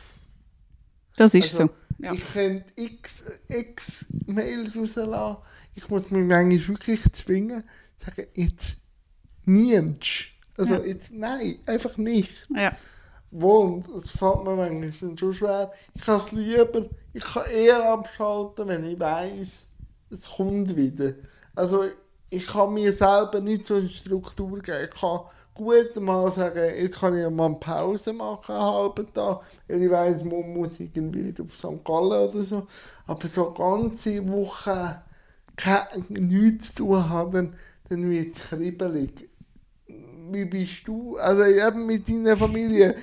Das ist Also, so. Ja. Ich könnte x, x Mails rauslassen. Ich muss mich manchmal wirklich zwingen, zu sagen, jetzt nimmst. Also Ja. jetzt nein, einfach nicht. ja. Und es fällt mir manchmal schon schwer. Ich kann es lieber, ich kann eher abschalten, wenn ich weiss, es kommt wieder. Also ich kann mir selber nicht so eine Struktur geben. Ich kann gut mal sagen, jetzt kann ich mal eine Pause machen, einen halben Tag, weil ich weiss, man muss irgendwie auf St. Gallen oder so. Aber so eine ganze Woche nichts zu tun haben, dann, dann wird es kribbelig wie bist du? Also eben mit deiner Familie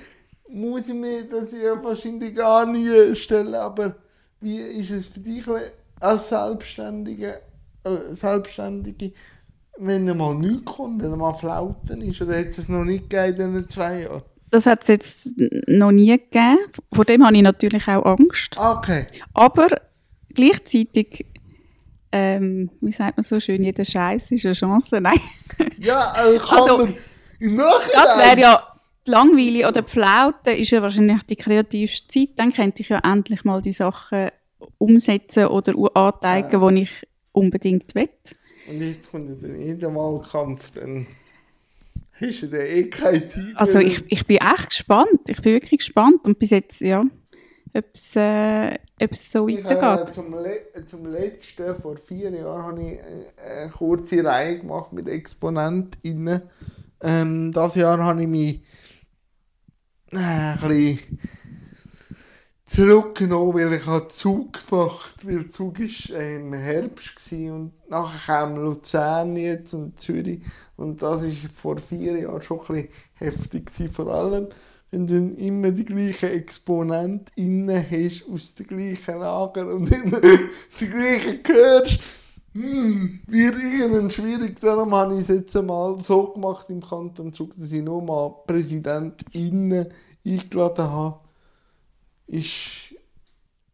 muss ich mir das ja wahrscheinlich gar nie stellen, aber wie ist es für dich als Selbstständige, äh, Selbstständige, wenn mal nichts kommt, wenn mal Flauten ist, oder hat es noch nicht gegeben in diesen zwei Jahren? Das hat es jetzt noch nie gegeben. Vor dem habe ich natürlich auch Angst. Ah, Okay. Aber gleichzeitig, ähm, wie sagt man so schön, jeder Scheiß ist eine Chance. Nein, Ja, also kann Also, man im Nachhinein... das wäre ja die Langweile oder die Flaute ist ja wahrscheinlich die kreativste Zeit. Dann könnte ich ja endlich mal die Sachen umsetzen oder anzeigen, die ich unbedingt will. Und jetzt kommt ja dann jeder Wahlkampf, dann hast du dann eh keine Zeit Also ich, ich bin echt gespannt. Ich bin wirklich gespannt. Und bis jetzt, ja, ob es äh, ob es so Ich, weitergeht. zum, Le zum letzten, vor vier Jahren, habe ich äh, eine kurze Reihe gemacht mit ExponentInnen. Ähm, das Jahr habe ich mich ein bisschen zurückgenommen, weil ich habe Zug gemacht, weil Zug ist äh, im Herbst und nachher kam Luzern jetzt und Zürich und das ist vor vier Jahren schon ein heftig vor allem wenn du immer die gleichen ExponentInnen hast aus dem gleichen Lager und immer die gleichen hörst, hm, ihnen schwierig. Darum habe ich es jetzt einmal so gemacht im Kanton Zug, dass ich nur mal PräsidentInnen eingeladen habe. Ist,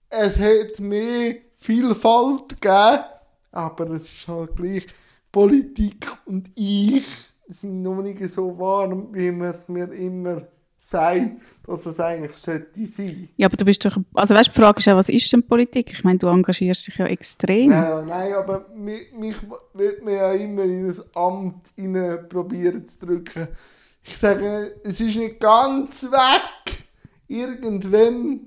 es hat mehr Vielfalt gegeben, aber es ist halt gleich Politik und ich sind noch nicht so warm, wie man es mir immer sagt, dass es eigentlich sollte sein. Ja, aber du bist doch, also weißt, die Frage ist ja, was ist denn Politik? Ich meine, du engagierst dich ja extrem. Nein, nein, aber mich, mich wird man ja immer in ein Amt rein probieren zu drücken. Ich sage, es ist nicht ganz weg. Irgendwann,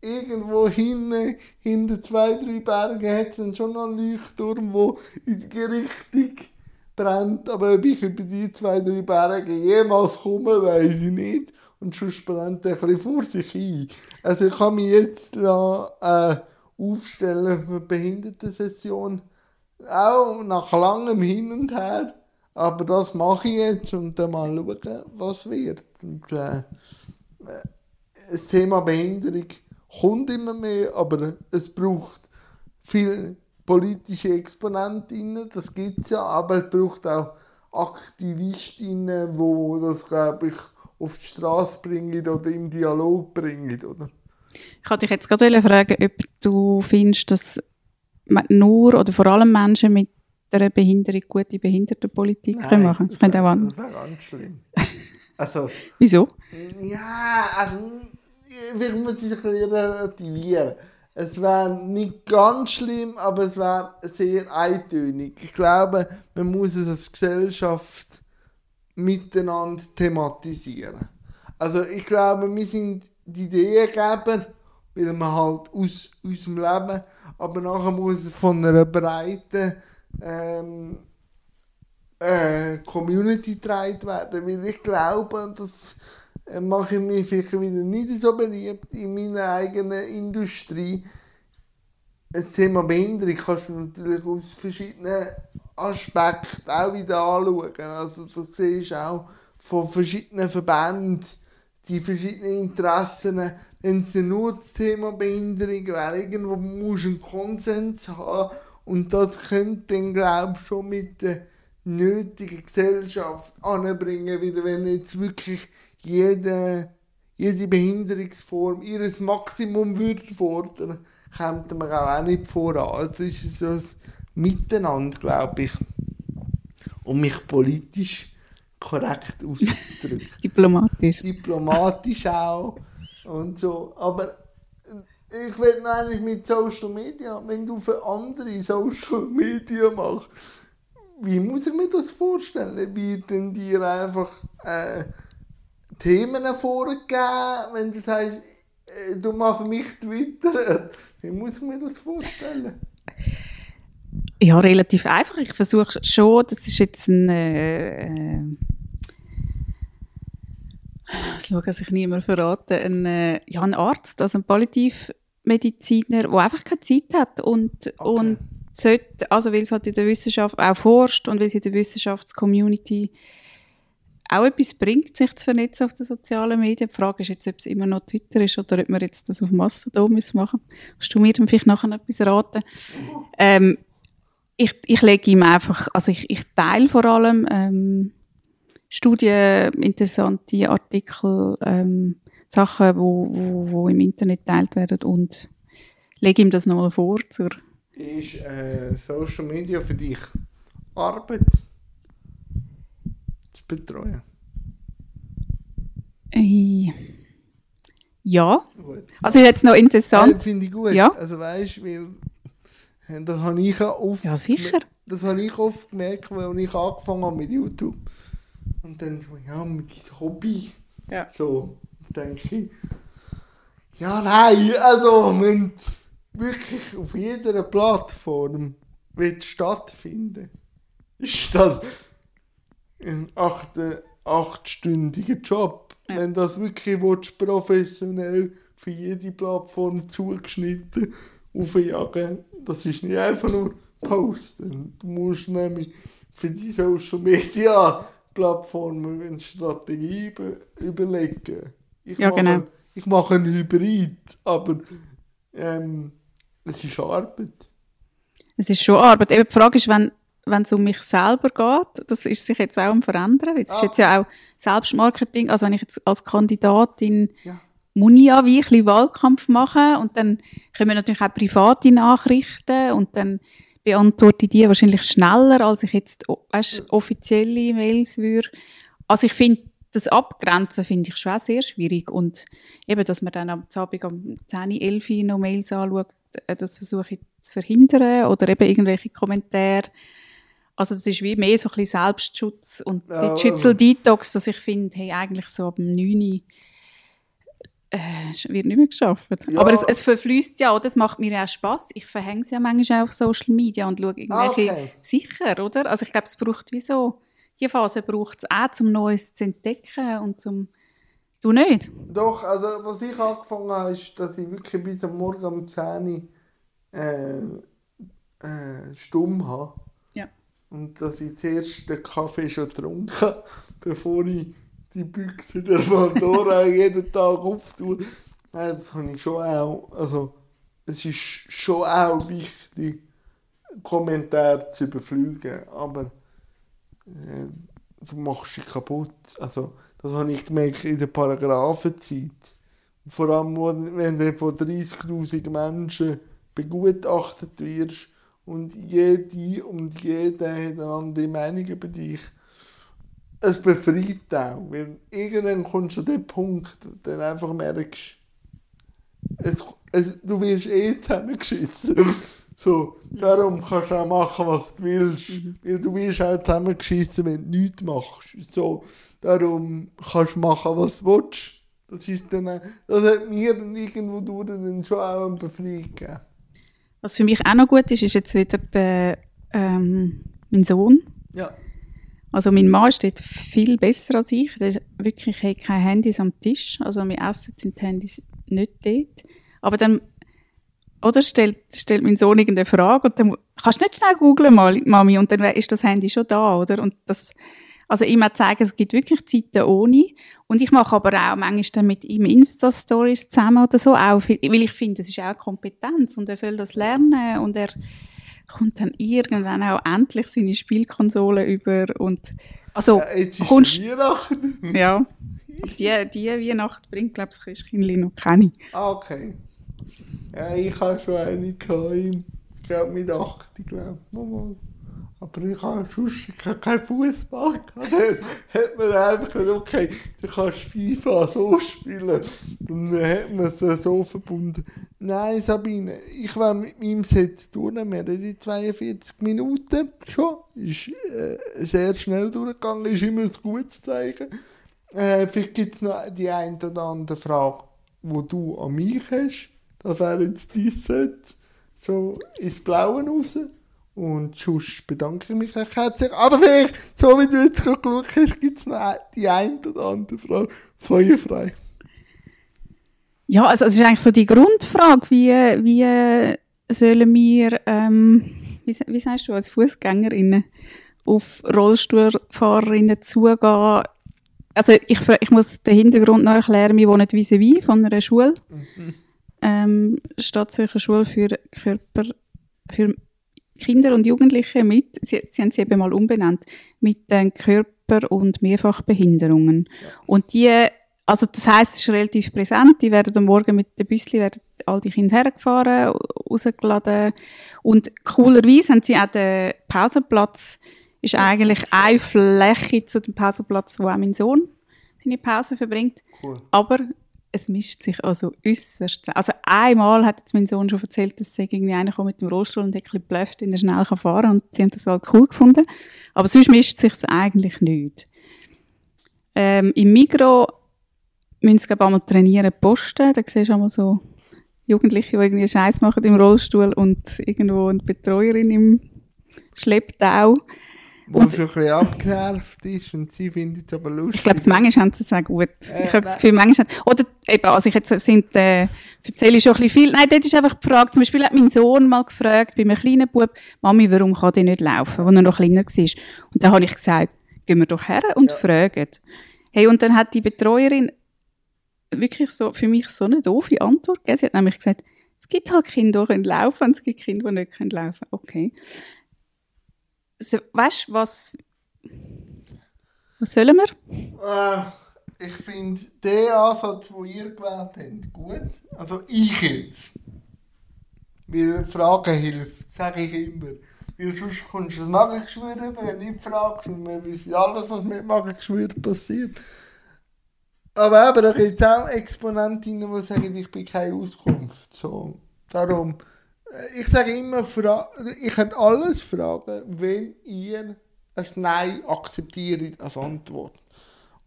irgendwo hinten, hinter zwei, drei Bergen, hat es dann schon noch einen Leuchtturm, der in die Richtung brennt. Aber ob ich über die zwei, drei Berge jemals komme, weiß ich nicht. Und sonst brennt er ein vor sich hin. Also ich kann mich jetzt lassen, äh, aufstellen für die Behindertensession. Auch nach langem Hin und Her. Aber das mache ich jetzt und dann mal schauen, was wird. Und, äh, das Thema Behinderung kommt immer mehr, aber es braucht viele politische Exponentinnen, das gibt es ja, aber es braucht auch Aktivistinnen, die das, glaube ich, auf die Straße bringen oder im Dialog bringen, oder? Ich wollte dich jetzt gerade fragen, ob du findest, dass nur oder vor allem Menschen mit einer Behinderung gute Behindertenpolitik können machen. Das könnte auch wär- an. das wäre ganz schlimm. also, Wieso? ja, also, ich muss es ein bisschen relativieren. Es wäre nicht ganz schlimm, aber es wäre sehr eintönig. Ich glaube, man muss es als Gesellschaft miteinander thematisieren. Also ich glaube, wir sind die Ideen geben, weil man halt aus, aus dem Leben, aber nachher muss es von einer breiten ähm, äh, Community getragen werden, weil ich glaube, dass äh, mache ich mich vielleicht wieder nicht so beliebt in meiner eigenen Industrie. Das Thema Behinderung kannst du natürlich aus verschiedenen Aspekten auch wieder anschauen. Also du siehst auch von verschiedenen Verbänden die verschiedenen Interessen, wenn es nur das Thema Behinderung wäre, irgendwo musst du einen Konsens haben und das könnte dann, glaube ich, schon mit der nötigen Gesellschaft anbringen, wieder wenn jetzt wirklich jede, jede Behinderungsform ihres Maximum würde fordern, kommt man auch nicht voran. Also ist es so Miteinander, glaube ich, um mich politisch korrekt auszudrücken. Diplomatisch. Diplomatisch auch und so. Aber äh, ich will eigentlich mit Social Media, wenn du für andere Social Media machst, wie muss ich mir das vorstellen? Bieten dir einfach äh, Themen vorgegeben, wenn du sagst, äh, du machst mich Twitter? Wie muss ich mir das vorstellen? Ja, relativ einfach. Ich versuche schon, das ist jetzt ein, äh, äh, schauen, dass ich niemand verrate, ein, äh, ja, ein Arzt, also ein Palliativmediziner, der einfach keine Zeit hat und, Okay. und sollte, also weil es halt in der Wissenschaft auch forscht und weil es in der Wissenschaftscommunity auch etwas bringt, sich zu vernetzen auf den sozialen Medien. Die Frage ist jetzt, ob es immer noch Twitter ist oder ob wir jetzt das auf Mastodon müssen machen müssen. Kannst du mir dann vielleicht nachher noch etwas raten? Ähm, ich, ich lege ihm einfach, also ich, ich teile vor allem ähm, Studien, interessante Artikel, ähm, Sachen, wo, wo, wo im Internet geteilt werden und lege ihm das nochmal vor zur Ist äh, Social Media für dich Arbeit zu betreuen? äh, ja. Gut. Also ist jetzt noch interessant. Ja, finde ich gut. Ja. Also weißt weil äh, das habe ich auch oft Ja, sicher. Das habe ich oft gemerkt, als ich angefangen habe mit YouTube. Und dann so, ja, mit diesem Hobby. Ja. So, denke ich. Ja, nein, also, wenn wirklich auf jeder Plattform willst stattfinden ist das ein acht, achtstündiger Job. Ja. Wenn du das wirklich willst, professionell für jede Plattform zugeschnitten aufjagen, das ist nicht einfach nur posten. Du musst nämlich für die Social Media Plattformen eine Strategie über, überlegen. Ich Ja, mache, genau. Ich mache einen Hybrid, aber ähm, es ist Arbeit. Es ist schon Arbeit. Eben die Frage ist, wenn, wenn es um mich selber geht, das ist sich jetzt auch am Verändern, weil es ist Ah. jetzt ja auch Selbstmarketing, also wenn ich jetzt als Kandidatin Ja. Muss ich ja wie ein bisschen Wahlkampf machen und dann kommen natürlich auch private Nachrichten und dann beantworte ich die wahrscheinlich schneller, als ich jetzt weißt, offizielle Mails würde. Also ich finde, das Abgrenzen finde ich schon auch sehr schwierig und eben, dass man dann am Abend um 10, 11 Uhr noch Mails anschaut, äh, das versuche ich zu verhindern oder eben irgendwelche Kommentare. Also das ist wie mehr so ein bisschen Selbstschutz und Digital also- Detox, dass ich finde, hey, eigentlich so ab dem 9 Uhr äh, es wird nicht mehr geschafft. Ja. Aber es, es verfließt ja? Es macht mir auch Spass. Ich verhänge es ja manchmal auch auf Social Media und schaue irgendwelche Ah, okay. sicher, oder? Also ich glaube, es braucht wie so, die Phase braucht es auch, um Neues zu entdecken und zum, du nicht? Doch, also was ich angefangen habe, ist, dass ich wirklich bis am Morgen um 10 Uhr äh, äh, stumm habe. Ja. Und dass ich zuerst den Kaffee schon getrunken habe, bevor ich die Büchse der Pandora jeden Tag auftue. Nein, das habe ich schon auch. Also, es ist schon auch wichtig, Kommentare zu überfliegen. Aber äh, du machst dich kaputt. Also, das habe ich gemerkt in der Paragraphenzeit. Vor allem, wenn du von 30.000 Menschen begutachtet wirst und jede und jeder hat eine andere Meinung über dich. Es befreit auch, weil irgendwann kommst du an den Punkt, wo du dann einfach merkst, es, es, du wirst eh zusammengeschissen. So, darum kannst du auch machen, was du willst. Weil du wirst auch zusammengeschissen, wenn du nichts machst. So, darum kannst du machen, was du willst. Das, ist dann, auch- das hat mir dann irgendwo durch dann schon auch eine Befreiung gegeben. Was für mich auch noch gut ist, ist jetzt wieder der, ähm, mein Sohn. Ja. Also mein Mann steht viel besser als ich. Der ist wirklich hat keine Handys am Tisch. Also wir essen sind Handys nicht dort. Aber dann, oder stellt, stellt mein Sohn irgendeine Frage und dann kannst du nicht schnell googlen, Mami, und dann ist das Handy schon da, oder? Und das, also ihm auch zeigen, es gibt wirklich Zeiten ohne. Und ich mache aber auch manchmal dann mit ihm Insta-Stories zusammen oder so, auch, weil ich finde, das ist auch Kompetenz und er soll das lernen und er kommt dann irgendwann auch endlich seine Spielkonsole über und, also, Ja, jetzt ist kommst- Weihnachten. ja, die, die Weihnacht bringt, glaube ich, das Christkindli noch keine. Ah, okay. Ja, ich habe schon eine gehabt, ich glaube mit 8, ich glaube. Mal. Aber ich habe sonst keinen Fußball. Dann hat man einfach gesagt, okay, du kannst FIFA so spielen. Und dann hat man es so verbunden. Nein, Sabine, ich war mit meinem Set tun. Wir haben die 42 Minuten schon. Ist äh, sehr schnell durchgegangen, ist immer ein gutes Zeichen. Äh, vielleicht gibt es noch die eine oder andere Frage, die du an mich hast. Das wäre jetzt dein Set. So ins Blaue raus. Und sonst bedanke ich mich recht herzlich. Aber vielleicht, so wie du jetzt geschaut hast, gibt es noch die eine oder andere Frage. Feuerfrei. Ja, also es ist eigentlich so die Grundfrage, wie, wie sollen wir, ähm, wie, wie sagst du, als Fußgängerinnen auf Rollstuhlfahrerinnen zugehen? Also ich, ich muss den Hintergrund noch erklären, wir wohnen vis-à-vis von einer Schule, ähm, Stadtzürcher Schule für Körper, für Kinder und Jugendliche mit, sie, sie haben sie eben mal umbenannt, mit den Körper- und Mehrfachbehinderungen. Und die, also das heisst, es ist relativ präsent, die werden am Morgen mit dem Büsli, werden all die Kinder hergefahren, rausgeladen. Und coolerweise haben sie auch den Pausenplatz, ist eigentlich eine Fläche zu dem Pausenplatz, wo auch mein Sohn seine Pause verbringt. Cool. Aber es mischt sich also äußerst. Also einmal hat jetzt mein Sohn schon erzählt, dass sei irgendwie einer mit dem Rollstuhl und hat ein blöfft, in der schnell kann fahren und sie haben das halt cool gefunden. Aber sonst mischt sich eigentlich nicht. Ähm, Im Migro müssen sie, einmal trainieren, posten. Da siehst du einmal so Jugendliche, die irgendwie Scheiß machen im Rollstuhl und irgendwo eine Betreuerin im Schlepptau. Wo Und- schon ein bisschen abgenervt ist und sie findet es aber lustig. Ich glaube, manchmal haben sie es auch gut. Äh, ich habe das. Gefühl, manchmal haben, oder eben, also ich jetzt sind, äh, erzähle ich schon ein bisschen viel. Nein, dort ist einfach die Frage, zum Beispiel hat mein Sohn mal gefragt, bei einem kleinen Bub, Mami, warum kann der nicht laufen, als er noch kleiner war. Und dann habe ich gesagt, gehen wir doch her und Ja. fragen. Hey, und dann hat die Betreuerin wirklich so, für mich so eine doofe Antwort gegeben. Sie hat nämlich gesagt, es gibt halt Kinder, die können laufen und es gibt Kinder, die nicht können laufen. Okay. So, weißt du, was, was sollen wir? Äh, ich finde den Ansatz, den ihr gewählt habt, gut. Also ich jetzt. Weil Fragen hilft, sage ich immer. Weil sonst kommst du das Magengeschwür über, wenn du nicht fragst. Und wir wissen alles, was mit Magengeschwür passiert. Aber eben, da gibt es auch Exponentinnen, die sagen, ich bin keine Auskunft. So, darum, ich sage immer, ich kann alles fragen, wenn ihr ein Nein akzeptiert als Antwort.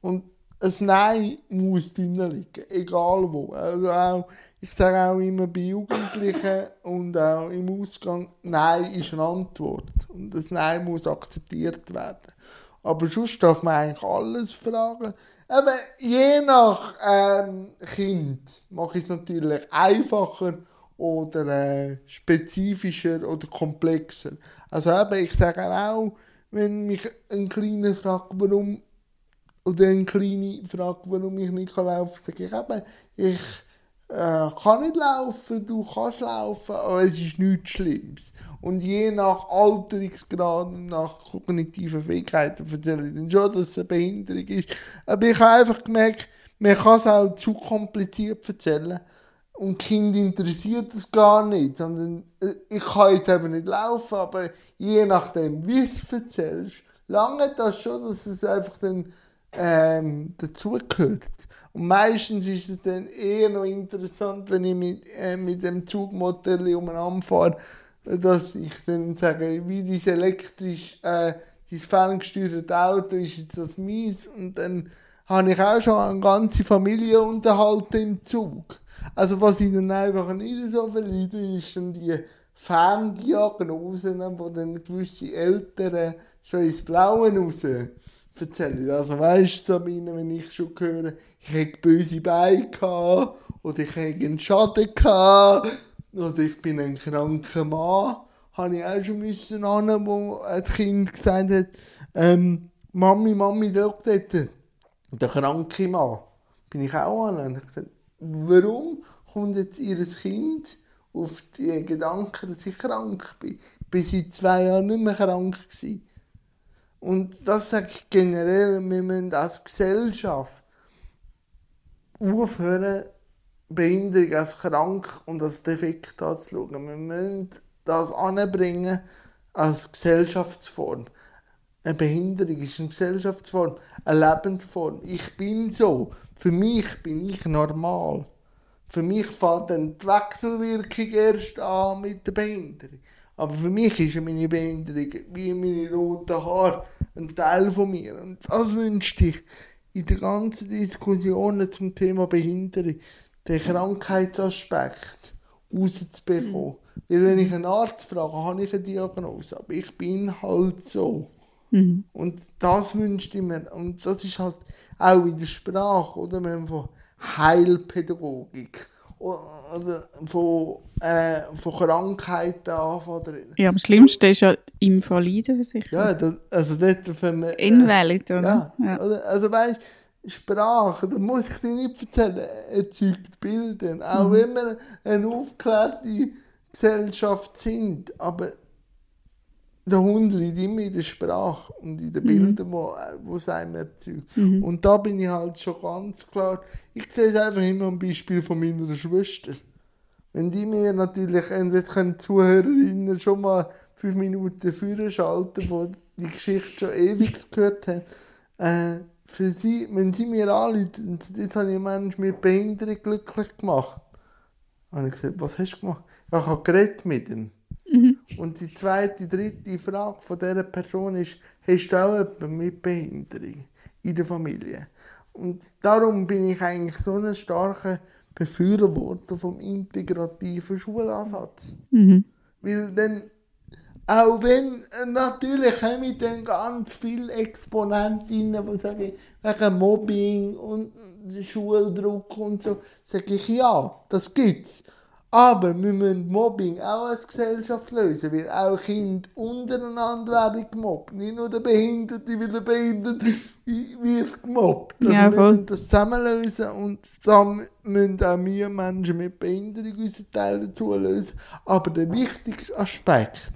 Und ein Nein muss drin liegen, egal wo. Also auch, ich sage auch immer bei Jugendlichen und auch im Ausgang, Nein ist eine Antwort. Und das Nein muss akzeptiert werden. Aber sonst darf man eigentlich alles fragen. Aber je nach ähm, Kind mache ich es natürlich einfacher oder äh, spezifischer oder komplexer. Also eben, ich sage auch, wenn mich ein Kleiner fragt, warum oder eine Kleine fragt, warum ich nicht laufen kann, sage ich eben, ich äh, kann nicht laufen, du kannst laufen, aber es ist nichts Schlimmes. Und je nach Alterungsgrad und nach kognitiven Fähigkeiten erzähle ich dann schon, dass es eine Behinderung ist. Aber ich habe einfach gemerkt, man kann es auch zu kompliziert erzählen. Und Kind interessiert es gar nicht, sondern äh, ich kann jetzt eben nicht laufen, aber je nachdem, wie es erzählst, lange das schon, dass es einfach dann ähm, dazugehört. Und meistens ist es dann eher noch interessant, wenn ich mit, äh, mit dem Zugmodell umeinander fahre, dass ich dann sage, wie dieses elektrisch, äh, dieses ferngesteuerte Auto ist jetzt das mies und dann habe ich auch schon eine ganze Familie unterhalten im Zug. Also was ich dann einfach nicht so verleide, ist dann die Ferndiagnosen, wo dann gewisse Eltern so ins Blaue raus erzählen. Also weißt du, Sabine, wenn ich schon höre, ich hätte böse Beine gehabt, oder ich hätte einen Schaden gehabt, oder ich bin ein kranker Mann, habe ich auch schon müssen an, wo ein Kind gesagt hat, ähm, Mami, Mami, schau dort, der kranke Mann. Bin ich auch an und habe gesagt, warum kommt jetzt ihr Kind auf die Gedanken, dass ich krank bin? Bin seit zwei Jahren nicht mehr krank gewesen. Und das sage ich generell, wir müssen als Gesellschaft aufhören, Behinderung als krank und als defekt anzuschauen. Wir müssen das anbringen als Gesellschaftsform. Eine Behinderung ist eine Gesellschaftsform, eine Lebensform. Ich bin so. Für mich bin ich normal. Für mich fängt dann die Wechselwirkung erst an mit der Behinderung. Aber für mich ist meine Behinderung wie meine roten Haare ein Teil von mir. Und das wünschte ich in den ganzen Diskussionen zum Thema Behinderung, den Krankheitsaspekt rauszubekommen. Weil wenn ich einen Arzt frage, habe ich eine Diagnose, aber ich bin halt so. Mhm. Und das wünscht ich mir. Und das ist halt auch in der Sprache, oder? Wir haben von Heilpädagogik oder von, äh, von Krankheiten anfangen. Ja, am schlimmsten ist ja Invalidenversicherung. Ja, das, also dort wenn wir, äh, Invalid, oder? Ja, Ja. Also, weißt Sprache, da muss ich dir nicht erzählen, erzeugt Bilder. Auch wenn wir eine aufgeklärte Gesellschaft sind, aber der Hund liegt immer in der Sprache und in den Bildern, wo, wo es einem erzeugt. Und da bin ich halt schon ganz klar, ich sehe es einfach immer am Beispiel von meiner Schwester. Wenn die mir natürlich, und jetzt können Zuhörerinnen schon mal fünf Minuten früher schalten, wo die Geschichte schon ewig gehört haben, äh, für sie, wenn sie mir anrufen, und jetzt habe ich einen Menschen mit Behinderung glücklich gemacht, habe ich gesagt, was hast du gemacht? Ja, ich habe geredet mit ihm. Und die zweite, dritte Frage von dieser Person ist, hast du auch jemanden mit Behinderung in der Familie? Und darum bin ich eigentlich so ein starker Befürworter vom integrativen Schulansatz. Mhm. Weil dann, auch wenn, äh, natürlich haben wir dann ganz viele Exponentinnen, die sagen, wegen Mobbing und Schuldruck und so, sage ich, ja, das gibt's. Aber wir müssen Mobbing auch als Gesellschaft lösen, weil auch Kinder untereinander werden gemobbt. Nicht nur der Behinderte, weil der Behinderte wird gemobbt. Also Ja, wir müssen das zusammen lösen und da müssen auch wir Menschen mit Behinderung unseren Teil dazu lösen. Aber der wichtigste Aspekt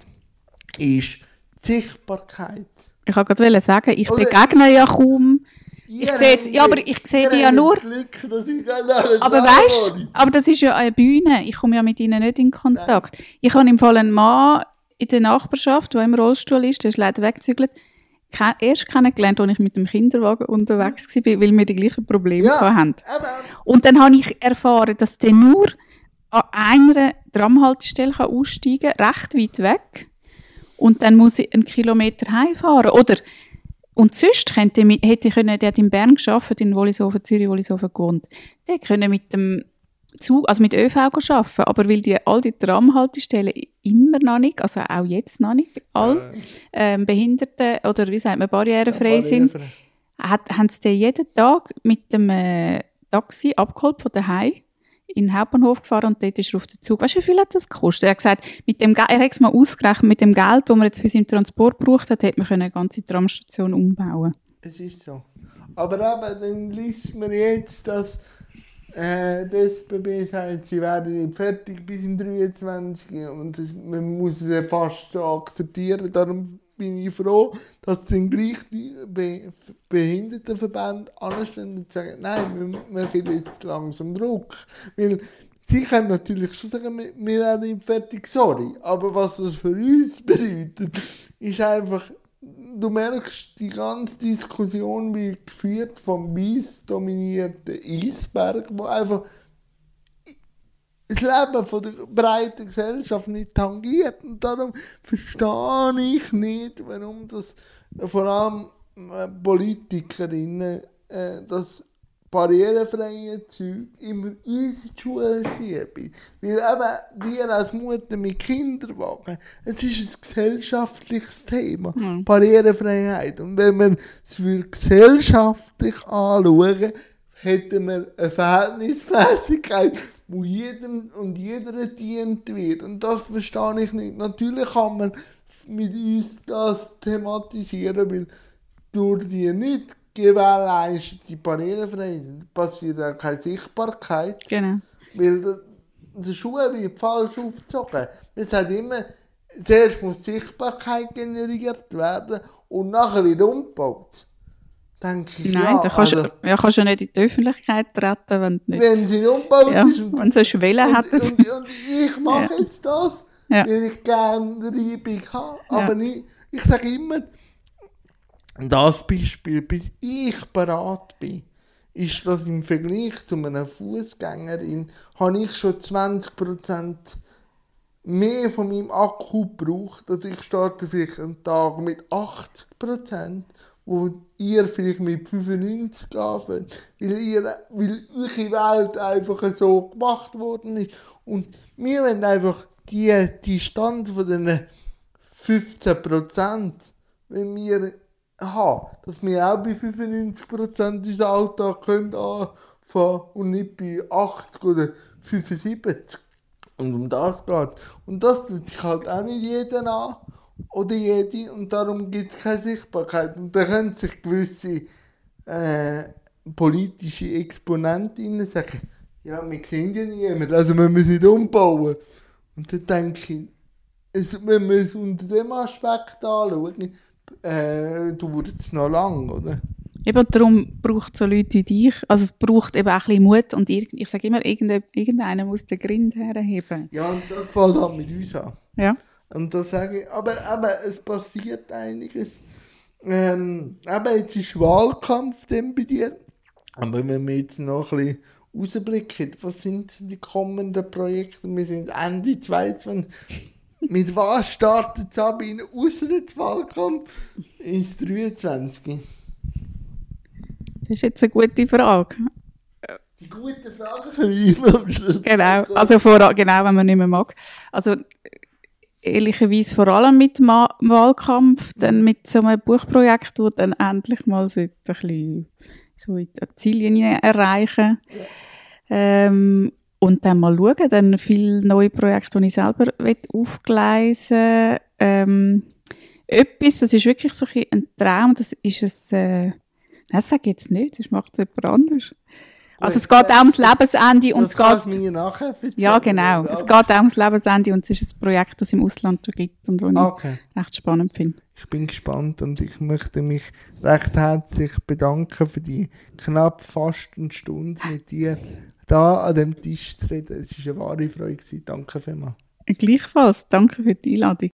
ist die Sichtbarkeit. Ich wollte gerade sagen, ich Oder begegne ja kaum. Ich sehe jetzt, ja, aber ich sehe die ja nur. Glück, Aber weißt aber das ist ja eine Bühne. Ich komme ja mit ihnen nicht in Kontakt. Ich habe im Fall einen Mann in der Nachbarschaft, der im Rollstuhl ist, der ist leider weggezügelt, erst kennengelernt, als ich mit dem Kinderwagen unterwegs war, weil wir die gleichen Probleme Ja. hatten. Und dann habe ich erfahren, dass der nur an einer Tramhaltestelle aussteigen kann, recht weit weg. Und dann muss ich einen Kilometer heimfahren. Oder, und sonst könnte hätte ich können, der hat in Bern gearbeitet, in Wollishofen, Zürich, Wollishofen gewohnt. Der können mit dem Zug, also mit ÖV arbeiten, aber weil die, all die Tramhaltestellen immer noch nicht, also auch jetzt noch nicht, all ähm, Behinderte oder wie sagt man, barrierefrei sind, hat, haben sie den jeden Tag mit dem äh, Taxi abgeholt von daheim in den Hauptbahnhof gefahren und dort ist er auf den Zug. Weißt du, wie viel hat das gekostet? Er hat gesagt, mit dem, Ge- er hat es mal ausgerechnet, mit dem Geld, das man jetzt für seinen Transport gebraucht hat, hätte man eine ganze Tramstation umbauen Es ist so. Aber eben, dann liest man jetzt, dass äh, die SBB sagt, sie werden nicht fertig bis im 23. Und das, man muss es fast so akzeptieren. Darum bin ich froh, dass dann gleich die Be Behindertenverbände anstehen und sagen, nein, wir machen jetzt langsam Druck. Weil sie können natürlich schon sagen, wir, werden nicht fertig, sorry. Aber was das für uns bedeutet, ist einfach, du merkst, die ganze Diskussion wird geführt vom weiß dominierten Eisberg, wo einfach das Leben von der breiten Gesellschaft nicht tangiert. Und darum verstehe ich nicht, warum das vor allem äh, Politikerinnen äh, das barrierefreie Zeug immer uns in die Schule schieben. Weil eben, wir als Mutter mit Kinderwagen, es ist ein gesellschaftliches Thema, Mhm. Barrierefreiheit. Und wenn wir es für gesellschaftlich anschauen, hätten wir eine Verhältnismäßigkeit, wo jedem und jeder dient wird. Und das verstehe ich nicht. Natürlich kann man mit uns das thematisieren, weil durch die nicht gewährleistete Barrierefreiheit passiert auch keine Sichtbarkeit, Genau. weil die Schuhe wird falsch aufgezogen. Es hat immer, zuerst muss Sichtbarkeit generiert werden und nachher wieder umgebaut. Denke ich, Nein, ja, da kannst, also, ja, kannst du nicht in die Öffentlichkeit treten, wenn du nicht... wenn sie umgebaut ja, ist und wenn sie eine Schwelle und, hätten. und, und ich mache Ja. jetzt das, weil ich gerne Reibung habe. Aber nicht, ich sage immer, das Beispiel, bis ich bereit bin, ist das im Vergleich zu einer Fußgängerin, habe ich schon 20% mehr von meinem Akku gebraucht. Also ich starte vielleicht einen Tag mit 80%, wo ihr vielleicht mit 95 anfängt, weil, ihr, weil eure Welt einfach so gemacht worden ist. Und wir wollen einfach die Distanz von den 15%, wenn wir haben, dass wir auch bei 95% unseren Alltag können anfangen und nicht bei 80 oder 75. Und um das geht Und das tut sich halt auch nicht jeder an oder jede und darum gibt es keine Sichtbarkeit. Und da können sich gewisse äh, politische Exponentinnen sagen, ja, wir sehen ja niemand, also müssen wir es nicht umbauen. Und dann denke ich, es, wenn wir es unter dem Aspekt anschauen, äh, dauert es noch lang, oder? Eben darum braucht es so Leute wie dich. Also es braucht eben auch ein bisschen Mut und irgend, ich sage immer, irgende- irgendeiner muss den Grind herheben. Ja, und das fängt halt mit uns an. Ja. Und da sage ich, aber, aber es passiert einiges. Ähm, aber jetzt ist Wahlkampf dann bei dir. Aber wenn wir jetzt noch ein bisschen rausblicken, was sind die kommenden Projekte? Wir sind Ende 22. Mit was startet Sabine außer dem Wahlkampf ins 23? Das ist jetzt eine gute Frage. Die guten Fragen können wir immer am Schluss. Genau, also vor, genau, wenn man nicht mehr mag. Also ehrlicherweise vor allem mit Ma Wahlkampf, dann mit so einem Buchprojekt, wo dann endlich mal sollte ein bisschen so in die Ziellinie erreichen. Ähm, und dann mal schauen, dann viele neue Projekte, die ich selber will aufgleisen ähm, Etwas, das ist wirklich so ein, ein Traum, das ist es, äh, das sage ich jetzt nicht, das macht jemand anders. Also es geht auch ums Lebensende und es geht... mir nachher. Ja, genau. Es geht auch ums Lebensende und es ist ein Projekt, das es im Ausland schon gibt und das Okay. ich recht spannend finde. Ich bin gespannt und ich möchte mich recht herzlich bedanken für die knapp fast eine Stunde mit dir da an dem Tisch zu reden. Es war eine wahre Freude. gewesen. Danke vielmals. Gleichfalls, danke für die Einladung.